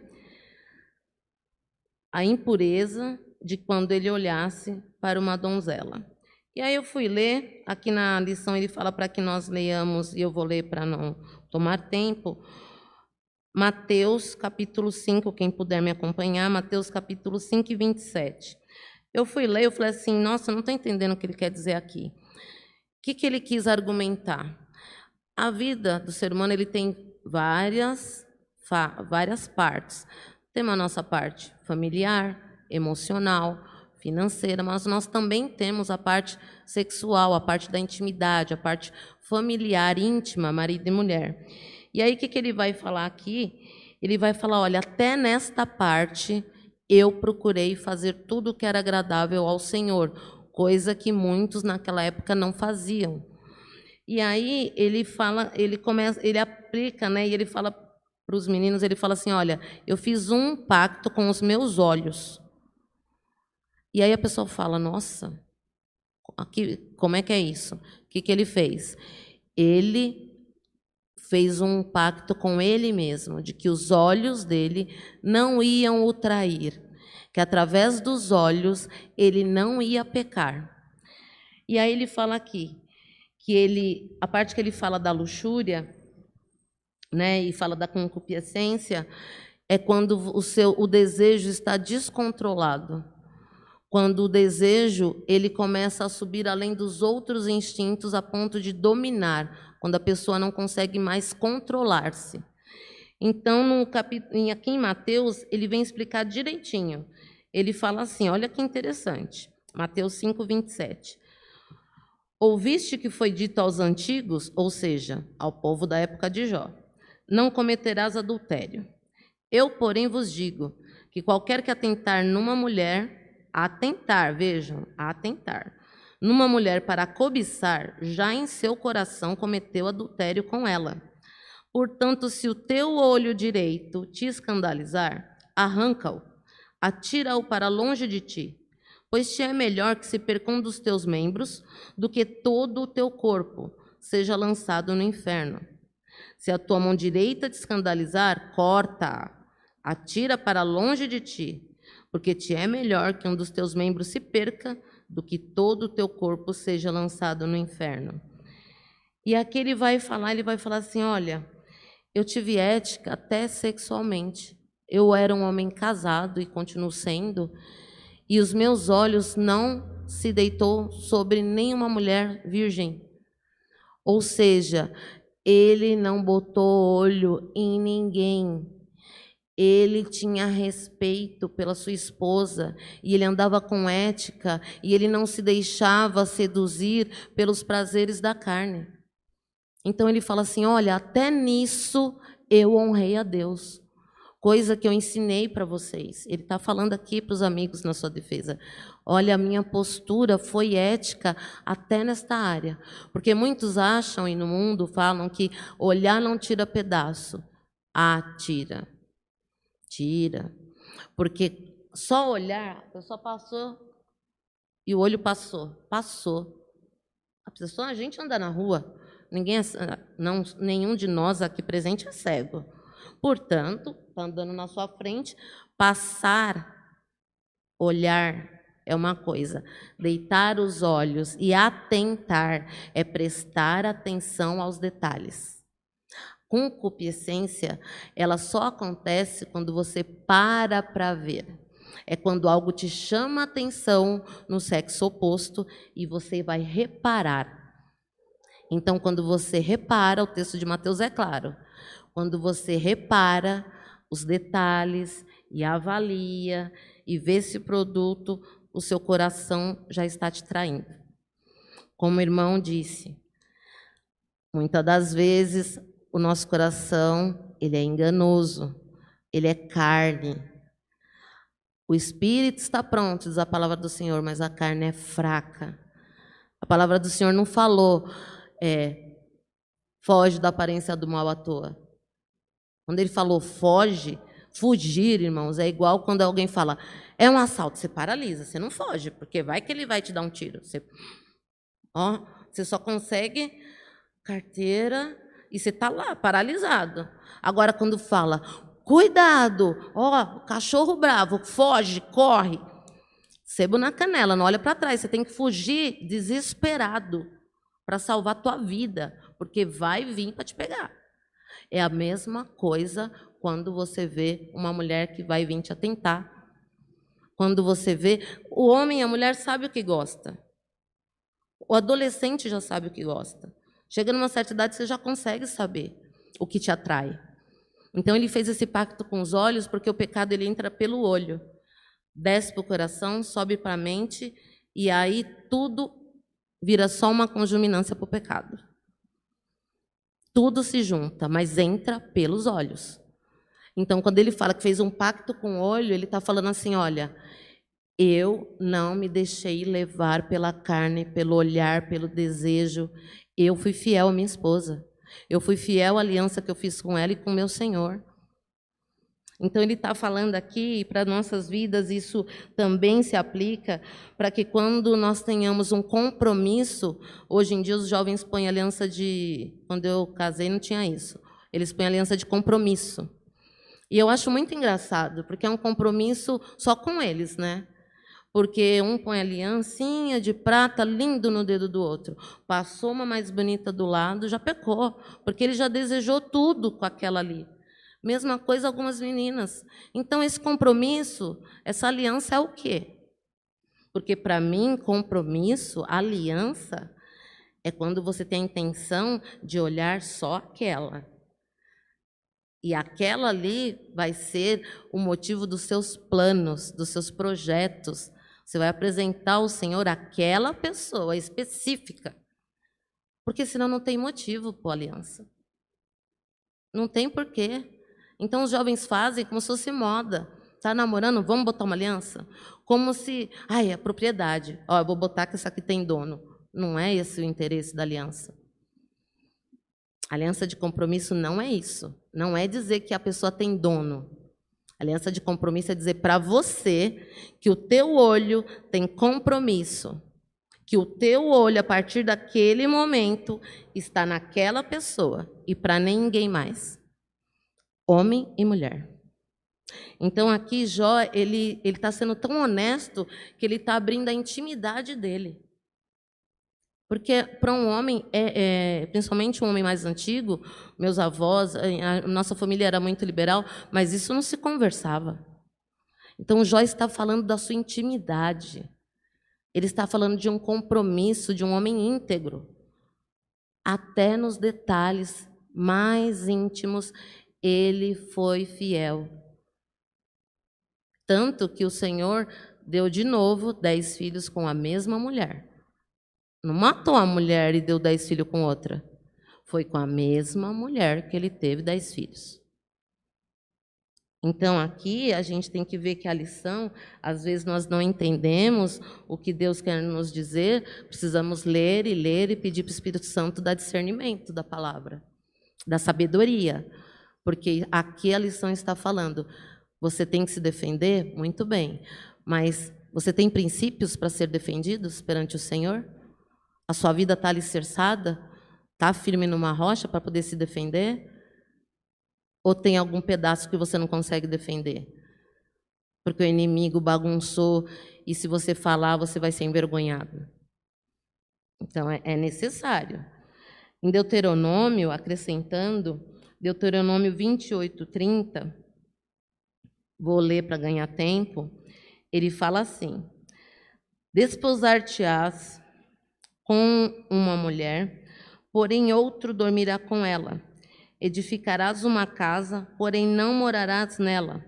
a impureza de quando ele olhasse para uma donzela. E aí eu fui ler, aqui na lição ele fala para que nós leiamos, e eu vou ler para não tomar tempo, Mateus capítulo 5, quem puder me acompanhar, Mateus capítulo 5 e 27. Eu fui ler, eu falei assim, nossa, não estou entendendo o que ele quer dizer aqui. O que, que ele quis argumentar? A vida do ser humano ele tem várias várias partes. Temos a nossa parte familiar, emocional, financeira, mas nós também temos a parte sexual, a parte da intimidade, a parte familiar, íntima, marido e mulher. E aí, o que, que ele vai falar aqui? Ele vai falar: olha, até nesta parte eu procurei fazer tudo o que era agradável ao Senhor, coisa que muitos naquela época não faziam. E aí ele fala, ele começa, ele aplica, né? E ele fala para os meninos, ele fala assim: olha, eu fiz um pacto com os meus olhos. E aí a pessoa fala: nossa, aqui, como é que é isso? O que, que ele fez? Ele fez um pacto com ele mesmo, de que os olhos dele não iam o trair, que através dos olhos ele não ia pecar. E aí ele fala aqui que ele, a parte que ele fala da luxúria, né, e fala da concupiscência, é quando o seu o desejo está descontrolado. Quando o desejo ele começa a subir além dos outros instintos a ponto de dominar quando a pessoa não consegue mais controlar-se. Então, no capítulo, aqui em Mateus, ele vem explicar direitinho. Ele fala assim: olha que interessante. Mateus 5, 27. Ouviste que foi dito aos antigos, ou seja, ao povo da época de Jó: Não cometerás adultério. Eu, porém, vos digo que qualquer que atentar numa mulher, atentar, vejam, atentar, numa mulher para cobiçar, já em seu coração cometeu adultério com ela. Portanto, se o teu olho direito te escandalizar, arranca-o, atira-o para longe de ti, pois te é melhor que se percam dos teus membros do que todo o teu corpo seja lançado no inferno. Se a tua mão direita te escandalizar, corta-a, atira para longe de ti, porque te é melhor que um dos teus membros se perca do que todo o teu corpo seja lançado no inferno. E aqui ele vai falar, ele vai falar assim: olha, eu tive ética até sexualmente. Eu era um homem casado e continuo sendo, e os meus olhos não se deitou sobre nenhuma mulher virgem. Ou seja, ele não botou olho em ninguém. Ele tinha respeito pela sua esposa e ele andava com ética e ele não se deixava seduzir pelos prazeres da carne. Então ele fala assim: Olha, até nisso eu honrei a Deus, coisa que eu ensinei para vocês. Ele está falando aqui para os amigos na sua defesa. Olha, a minha postura foi ética até nesta área, porque muitos acham e no mundo falam que olhar não tira pedaço. Ah, tira. Porque só olhar, a pessoa passou e o olho passou, passou. A pessoa, a gente anda na rua, ninguém, é não, nenhum de nós aqui presente é cego. Portanto, está andando na sua frente, passar, olhar é uma coisa, deitar os olhos e atentar é prestar atenção aos detalhes concupiscência, ela só acontece quando você para para ver. É quando algo te chama a atenção no sexo oposto e você vai reparar. Então, quando você repara, o texto de Mateus é claro. Quando você repara os detalhes e avalia e vê se o produto, o seu coração já está te traindo. Como o irmão disse, muitas das vezes o nosso coração, ele é enganoso, ele é carne. O espírito está pronto, diz a palavra do Senhor, mas a carne é fraca. A palavra do Senhor não falou, é, foge da aparência do mal à toa. Quando ele falou foge, fugir, irmãos, é igual quando alguém fala, é um assalto, você paralisa, você não foge, porque vai que ele vai te dar um tiro. Você, ó, você só consegue carteira, e você está lá, paralisado. Agora, quando fala, cuidado, ó, cachorro bravo, foge, corre. Sebo na canela, não olha para trás. Você tem que fugir desesperado para salvar a tua vida, porque vai vir para te pegar. É a mesma coisa quando você vê uma mulher que vai vir te atentar. Quando você vê, o homem e a mulher sabe o que gosta. O adolescente já sabe o que gosta. Chega numa certa idade, você já consegue saber o que te atrai. Então ele fez esse pacto com os olhos, porque o pecado ele entra pelo olho, desce para o coração, sobe para a mente, e aí tudo vira só uma conjuminância para o pecado. Tudo se junta, mas entra pelos olhos. Então, quando ele fala que fez um pacto com o olho, ele está falando assim: olha, eu não me deixei levar pela carne, pelo olhar, pelo desejo. Eu fui fiel à minha esposa. Eu fui fiel à aliança que eu fiz com ela e com meu Senhor. Então, ele está falando aqui, para nossas vidas, isso também se aplica, para que quando nós tenhamos um compromisso, hoje em dia os jovens põem aliança de. Quando eu casei, não tinha isso. Eles põem aliança de compromisso. E eu acho muito engraçado, porque é um compromisso só com eles, né? Porque um põe aliancinha de prata lindo no dedo do outro. Passou uma mais bonita do lado, já pecou, porque ele já desejou tudo com aquela ali. Mesma coisa algumas meninas. Então esse compromisso, essa aliança é o quê? Porque para mim, compromisso, aliança é quando você tem a intenção de olhar só aquela. E aquela ali vai ser o motivo dos seus planos, dos seus projetos, você vai apresentar ao Senhor aquela pessoa específica. Porque senão não tem motivo para aliança. Não tem porquê. Então os jovens fazem como se fosse moda. Está namorando? Vamos botar uma aliança? Como se, ai, é propriedade. Ó, eu vou botar que essa aqui tem dono. Não é esse o interesse da aliança. Aliança de compromisso não é isso. Não é dizer que a pessoa tem dono. Aliança de compromisso é dizer para você que o teu olho tem compromisso, que o teu olho a partir daquele momento está naquela pessoa e para ninguém mais. Homem e mulher. Então aqui Jó ele ele está sendo tão honesto que ele está abrindo a intimidade dele. Porque para um homem, é, é, principalmente um homem mais antigo, meus avós, a nossa família era muito liberal, mas isso não se conversava. Então Jó está falando da sua intimidade. Ele está falando de um compromisso de um homem íntegro. Até nos detalhes mais íntimos, ele foi fiel. Tanto que o Senhor deu de novo dez filhos com a mesma mulher. Não matou a mulher e deu dez filhos com outra. Foi com a mesma mulher que ele teve dez filhos. Então, aqui a gente tem que ver que a lição, às vezes nós não entendemos o que Deus quer nos dizer, precisamos ler e ler e pedir para o Espírito Santo dar discernimento da palavra, da sabedoria. Porque aqui a lição está falando, você tem que se defender? Muito bem. Mas você tem princípios para ser defendidos perante o Senhor? A sua vida está alicerçada? Está firme numa rocha para poder se defender? Ou tem algum pedaço que você não consegue defender? Porque o inimigo bagunçou e se você falar, você vai ser envergonhado. Então é, é necessário. Em Deuteronômio, acrescentando, Deuteronômio 28, 30, vou ler para ganhar tempo, ele fala assim: Desposar-te-ás com uma mulher, porém outro dormirá com ela. Edificarás uma casa, porém não morarás nela.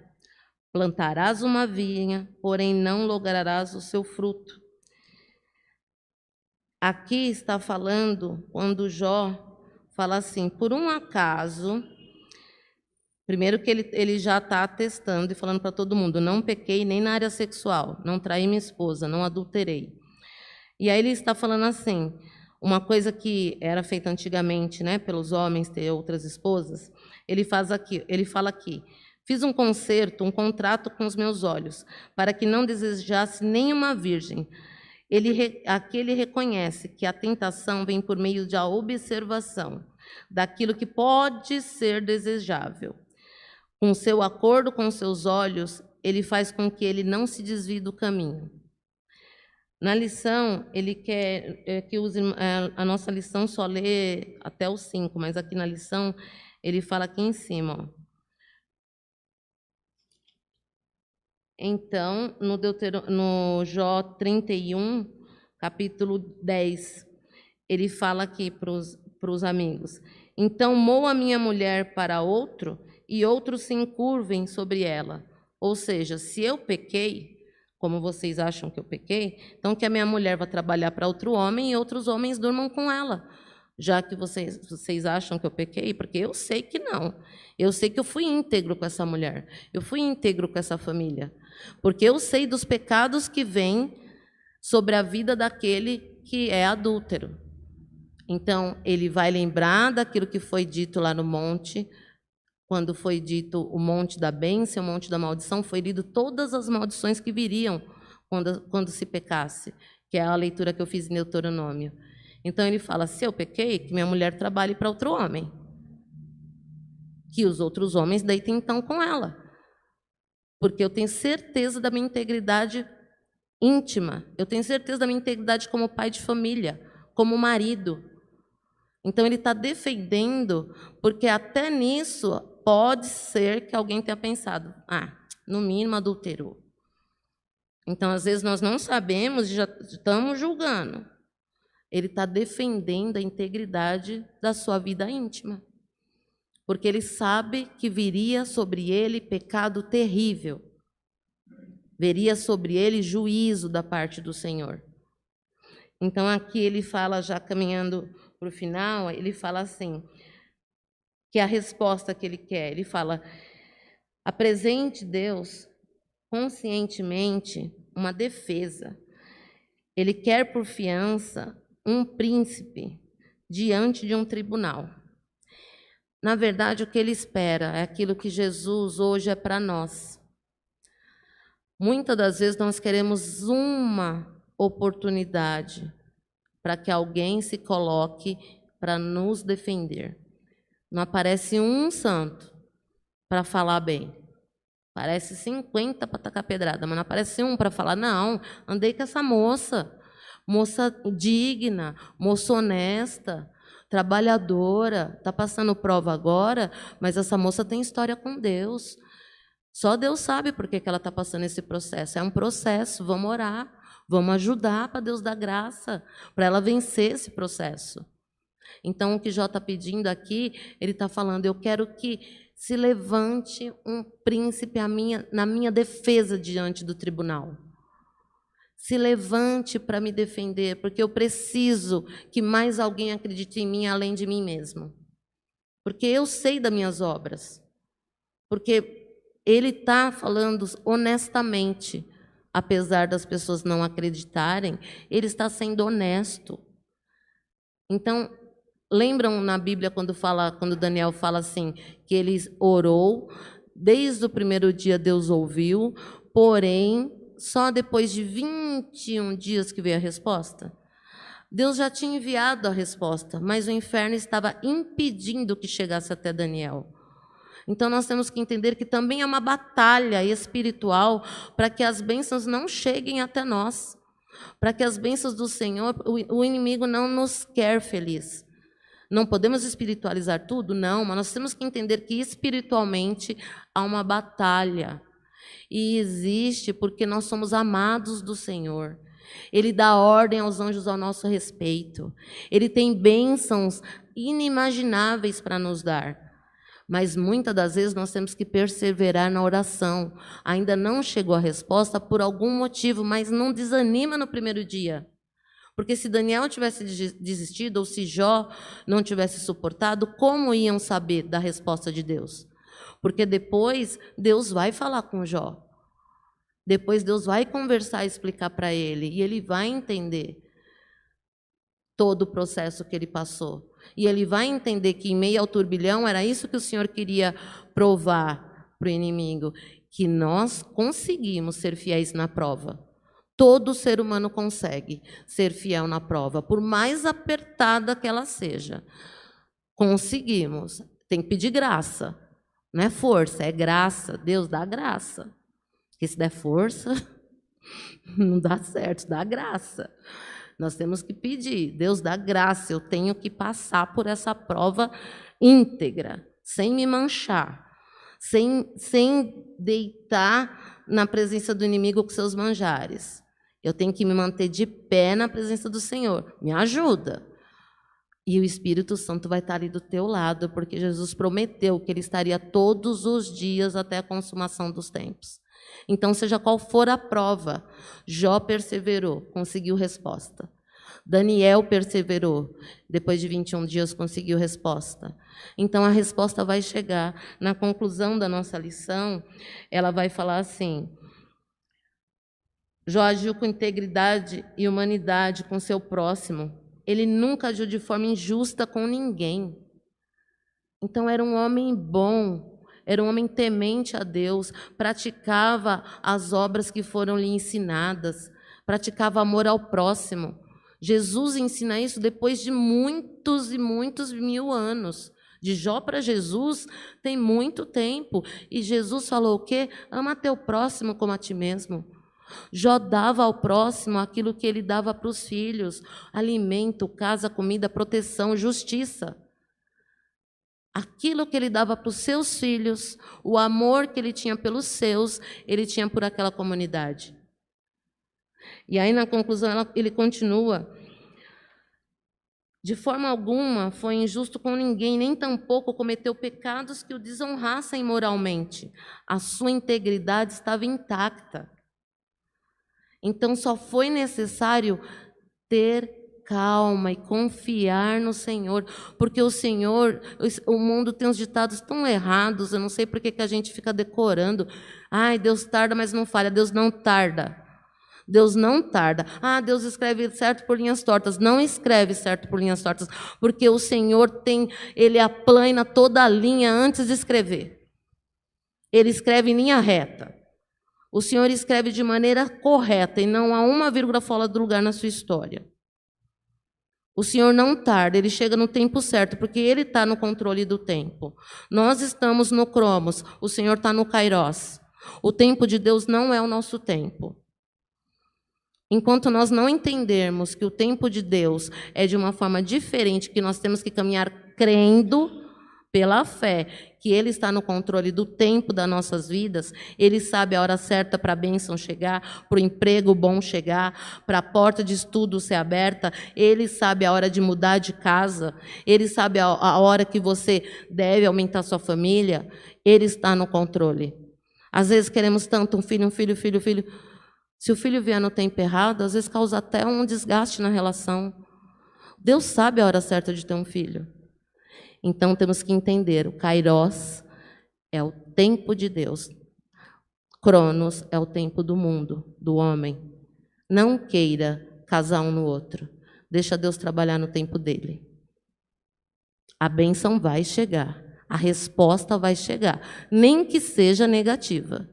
Plantarás uma vinha, porém não lograrás o seu fruto. Aqui está falando quando Jó fala assim: por um acaso, primeiro que ele, ele já está atestando e falando para todo mundo: não pequei nem na área sexual, não traí minha esposa, não adulterei. E aí ele está falando assim, uma coisa que era feita antigamente, né, pelos homens ter outras esposas, ele faz aqui, ele fala aqui: Fiz um concerto, um contrato com os meus olhos, para que não desejasse nenhuma virgem. Ele, aqui ele reconhece que a tentação vem por meio da observação daquilo que pode ser desejável. Com seu acordo com seus olhos, ele faz com que ele não se desvie do caminho. Na lição, ele quer é, que use, é, a nossa lição só lê até o 5, mas aqui na lição ele fala aqui em cima. Ó. Então, no, no Jó 31, capítulo 10, ele fala aqui para os amigos: Então mou a minha mulher para outro e outros se encurvem sobre ela. Ou seja, se eu pequei, como vocês acham que eu pequei, então que a minha mulher vá trabalhar para outro homem e outros homens durmam com ela. Já que vocês, vocês acham que eu pequei, porque eu sei que não. Eu sei que eu fui íntegro com essa mulher, eu fui íntegro com essa família. Porque eu sei dos pecados que vêm sobre a vida daquele que é adúltero. Então, ele vai lembrar daquilo que foi dito lá no monte, quando foi dito o monte da bênção, o monte da maldição, foi lido todas as maldições que viriam quando, quando se pecasse, que é a leitura que eu fiz em Deuteronômio. Então ele fala: se eu pequei, que minha mulher trabalhe para outro homem. Que os outros homens deitem então com ela. Porque eu tenho certeza da minha integridade íntima, eu tenho certeza da minha integridade como pai de família, como marido. Então ele está defendendo, porque até nisso pode ser que alguém tenha pensado, ah, no mínimo adulterou. Então, às vezes, nós não sabemos e já estamos julgando. Ele está defendendo a integridade da sua vida íntima. Porque ele sabe que viria sobre ele pecado terrível. Veria sobre ele juízo da parte do Senhor. Então, aqui ele fala, já caminhando para o final, ele fala assim: que é a resposta que ele quer. Ele fala: apresente Deus conscientemente uma defesa. Ele quer por fiança um príncipe diante de um tribunal. Na verdade, o que ele espera é aquilo que Jesus hoje é para nós. Muitas das vezes nós queremos uma oportunidade para que alguém se coloque para nos defender. Não aparece um santo para falar bem. Parece 50 para tacar pedrada, mas não aparece um para falar, não, andei com essa moça, moça digna, moça honesta, trabalhadora, está passando prova agora, mas essa moça tem história com Deus. Só Deus sabe por que, que ela está passando esse processo. É um processo, vamos orar, vamos ajudar para Deus dar graça, para ela vencer esse processo. Então, o que Jó está pedindo aqui, ele está falando: eu quero que se levante um príncipe minha, na minha defesa diante do tribunal. Se levante para me defender, porque eu preciso que mais alguém acredite em mim além de mim mesmo. Porque eu sei das minhas obras. Porque ele está falando honestamente, apesar das pessoas não acreditarem, ele está sendo honesto. Então, Lembram na Bíblia quando fala, quando Daniel fala assim, que ele orou, desde o primeiro dia Deus ouviu, porém, só depois de 21 dias que veio a resposta? Deus já tinha enviado a resposta, mas o inferno estava impedindo que chegasse até Daniel. Então nós temos que entender que também é uma batalha espiritual para que as bênçãos não cheguem até nós. Para que as bênçãos do Senhor, o inimigo não nos quer feliz. Não podemos espiritualizar tudo? Não, mas nós temos que entender que espiritualmente há uma batalha. E existe porque nós somos amados do Senhor. Ele dá ordem aos anjos ao nosso respeito. Ele tem bênçãos inimagináveis para nos dar. Mas muitas das vezes nós temos que perseverar na oração. Ainda não chegou a resposta por algum motivo, mas não desanima no primeiro dia. Porque se Daniel tivesse desistido ou se Jó não tivesse suportado, como iam saber da resposta de Deus? Porque depois Deus vai falar com Jó. Depois Deus vai conversar e explicar para ele. E ele vai entender todo o processo que ele passou. E ele vai entender que em meio ao turbilhão era isso que o Senhor queria provar para o inimigo. Que nós conseguimos ser fiéis na prova. Todo ser humano consegue ser fiel na prova, por mais apertada que ela seja. Conseguimos. Tem que pedir graça. Não é força, é graça. Deus dá graça. Porque se der força, [laughs] não dá certo, dá graça. Nós temos que pedir. Deus dá graça. Eu tenho que passar por essa prova íntegra, sem me manchar, sem, sem deitar na presença do inimigo com seus manjares. Eu tenho que me manter de pé na presença do Senhor. Me ajuda. E o Espírito Santo vai estar ali do teu lado, porque Jesus prometeu que ele estaria todos os dias até a consumação dos tempos. Então, seja qual for a prova, Jó perseverou, conseguiu resposta. Daniel perseverou, depois de 21 dias conseguiu resposta. Então a resposta vai chegar. Na conclusão da nossa lição, ela vai falar assim: Jó agiu com integridade e humanidade com seu próximo. Ele nunca agiu de forma injusta com ninguém. Então era um homem bom, era um homem temente a Deus, praticava as obras que foram lhe ensinadas, praticava amor ao próximo. Jesus ensina isso depois de muitos e muitos mil anos. De Jó para Jesus tem muito tempo. E Jesus falou o quê? Ama teu próximo como a ti mesmo. Jó dava ao próximo aquilo que ele dava para os filhos: alimento, casa, comida, proteção, justiça. Aquilo que ele dava para os seus filhos, o amor que ele tinha pelos seus, ele tinha por aquela comunidade. E aí, na conclusão, ele continua. De forma alguma foi injusto com ninguém, nem tampouco cometeu pecados que o desonrassem moralmente. A sua integridade estava intacta. Então só foi necessário ter calma e confiar no Senhor, porque o Senhor, o mundo tem uns ditados tão errados, eu não sei por que a gente fica decorando. Ai, Deus tarda, mas não falha. Deus não tarda. Deus não tarda. Ah, Deus escreve certo por linhas tortas. Não escreve certo por linhas tortas, porque o Senhor tem, ele aplana toda a linha antes de escrever. Ele escreve em linha reta. O Senhor escreve de maneira correta e não há uma vírgula fora do lugar na sua história. O Senhor não tarda, ele chega no tempo certo, porque ele está no controle do tempo. Nós estamos no Cromos, o Senhor está no Kairos. O tempo de Deus não é o nosso tempo. Enquanto nós não entendermos que o tempo de Deus é de uma forma diferente, que nós temos que caminhar crendo pela fé, que Ele está no controle do tempo das nossas vidas, Ele sabe a hora certa para a bênção chegar, para o emprego bom chegar, para a porta de estudo ser aberta, Ele sabe a hora de mudar de casa, Ele sabe a, a hora que você deve aumentar sua família, Ele está no controle. Às vezes queremos tanto um filho, um filho, um filho, um filho. Se o filho vier no tempo errado, às vezes causa até um desgaste na relação. Deus sabe a hora certa de ter um filho. Então temos que entender, o Kairos é o tempo de Deus. Cronos é o tempo do mundo, do homem. Não queira casar um no outro. Deixa Deus trabalhar no tempo dele. A bênção vai chegar, a resposta vai chegar, nem que seja negativa.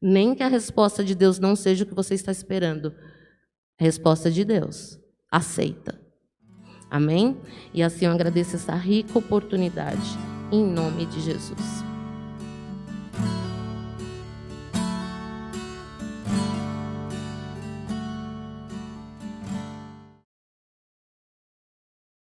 Nem que a resposta de Deus não seja o que você está esperando. resposta de Deus. Aceita. Amém? E assim eu agradeço essa rica oportunidade, em nome de Jesus.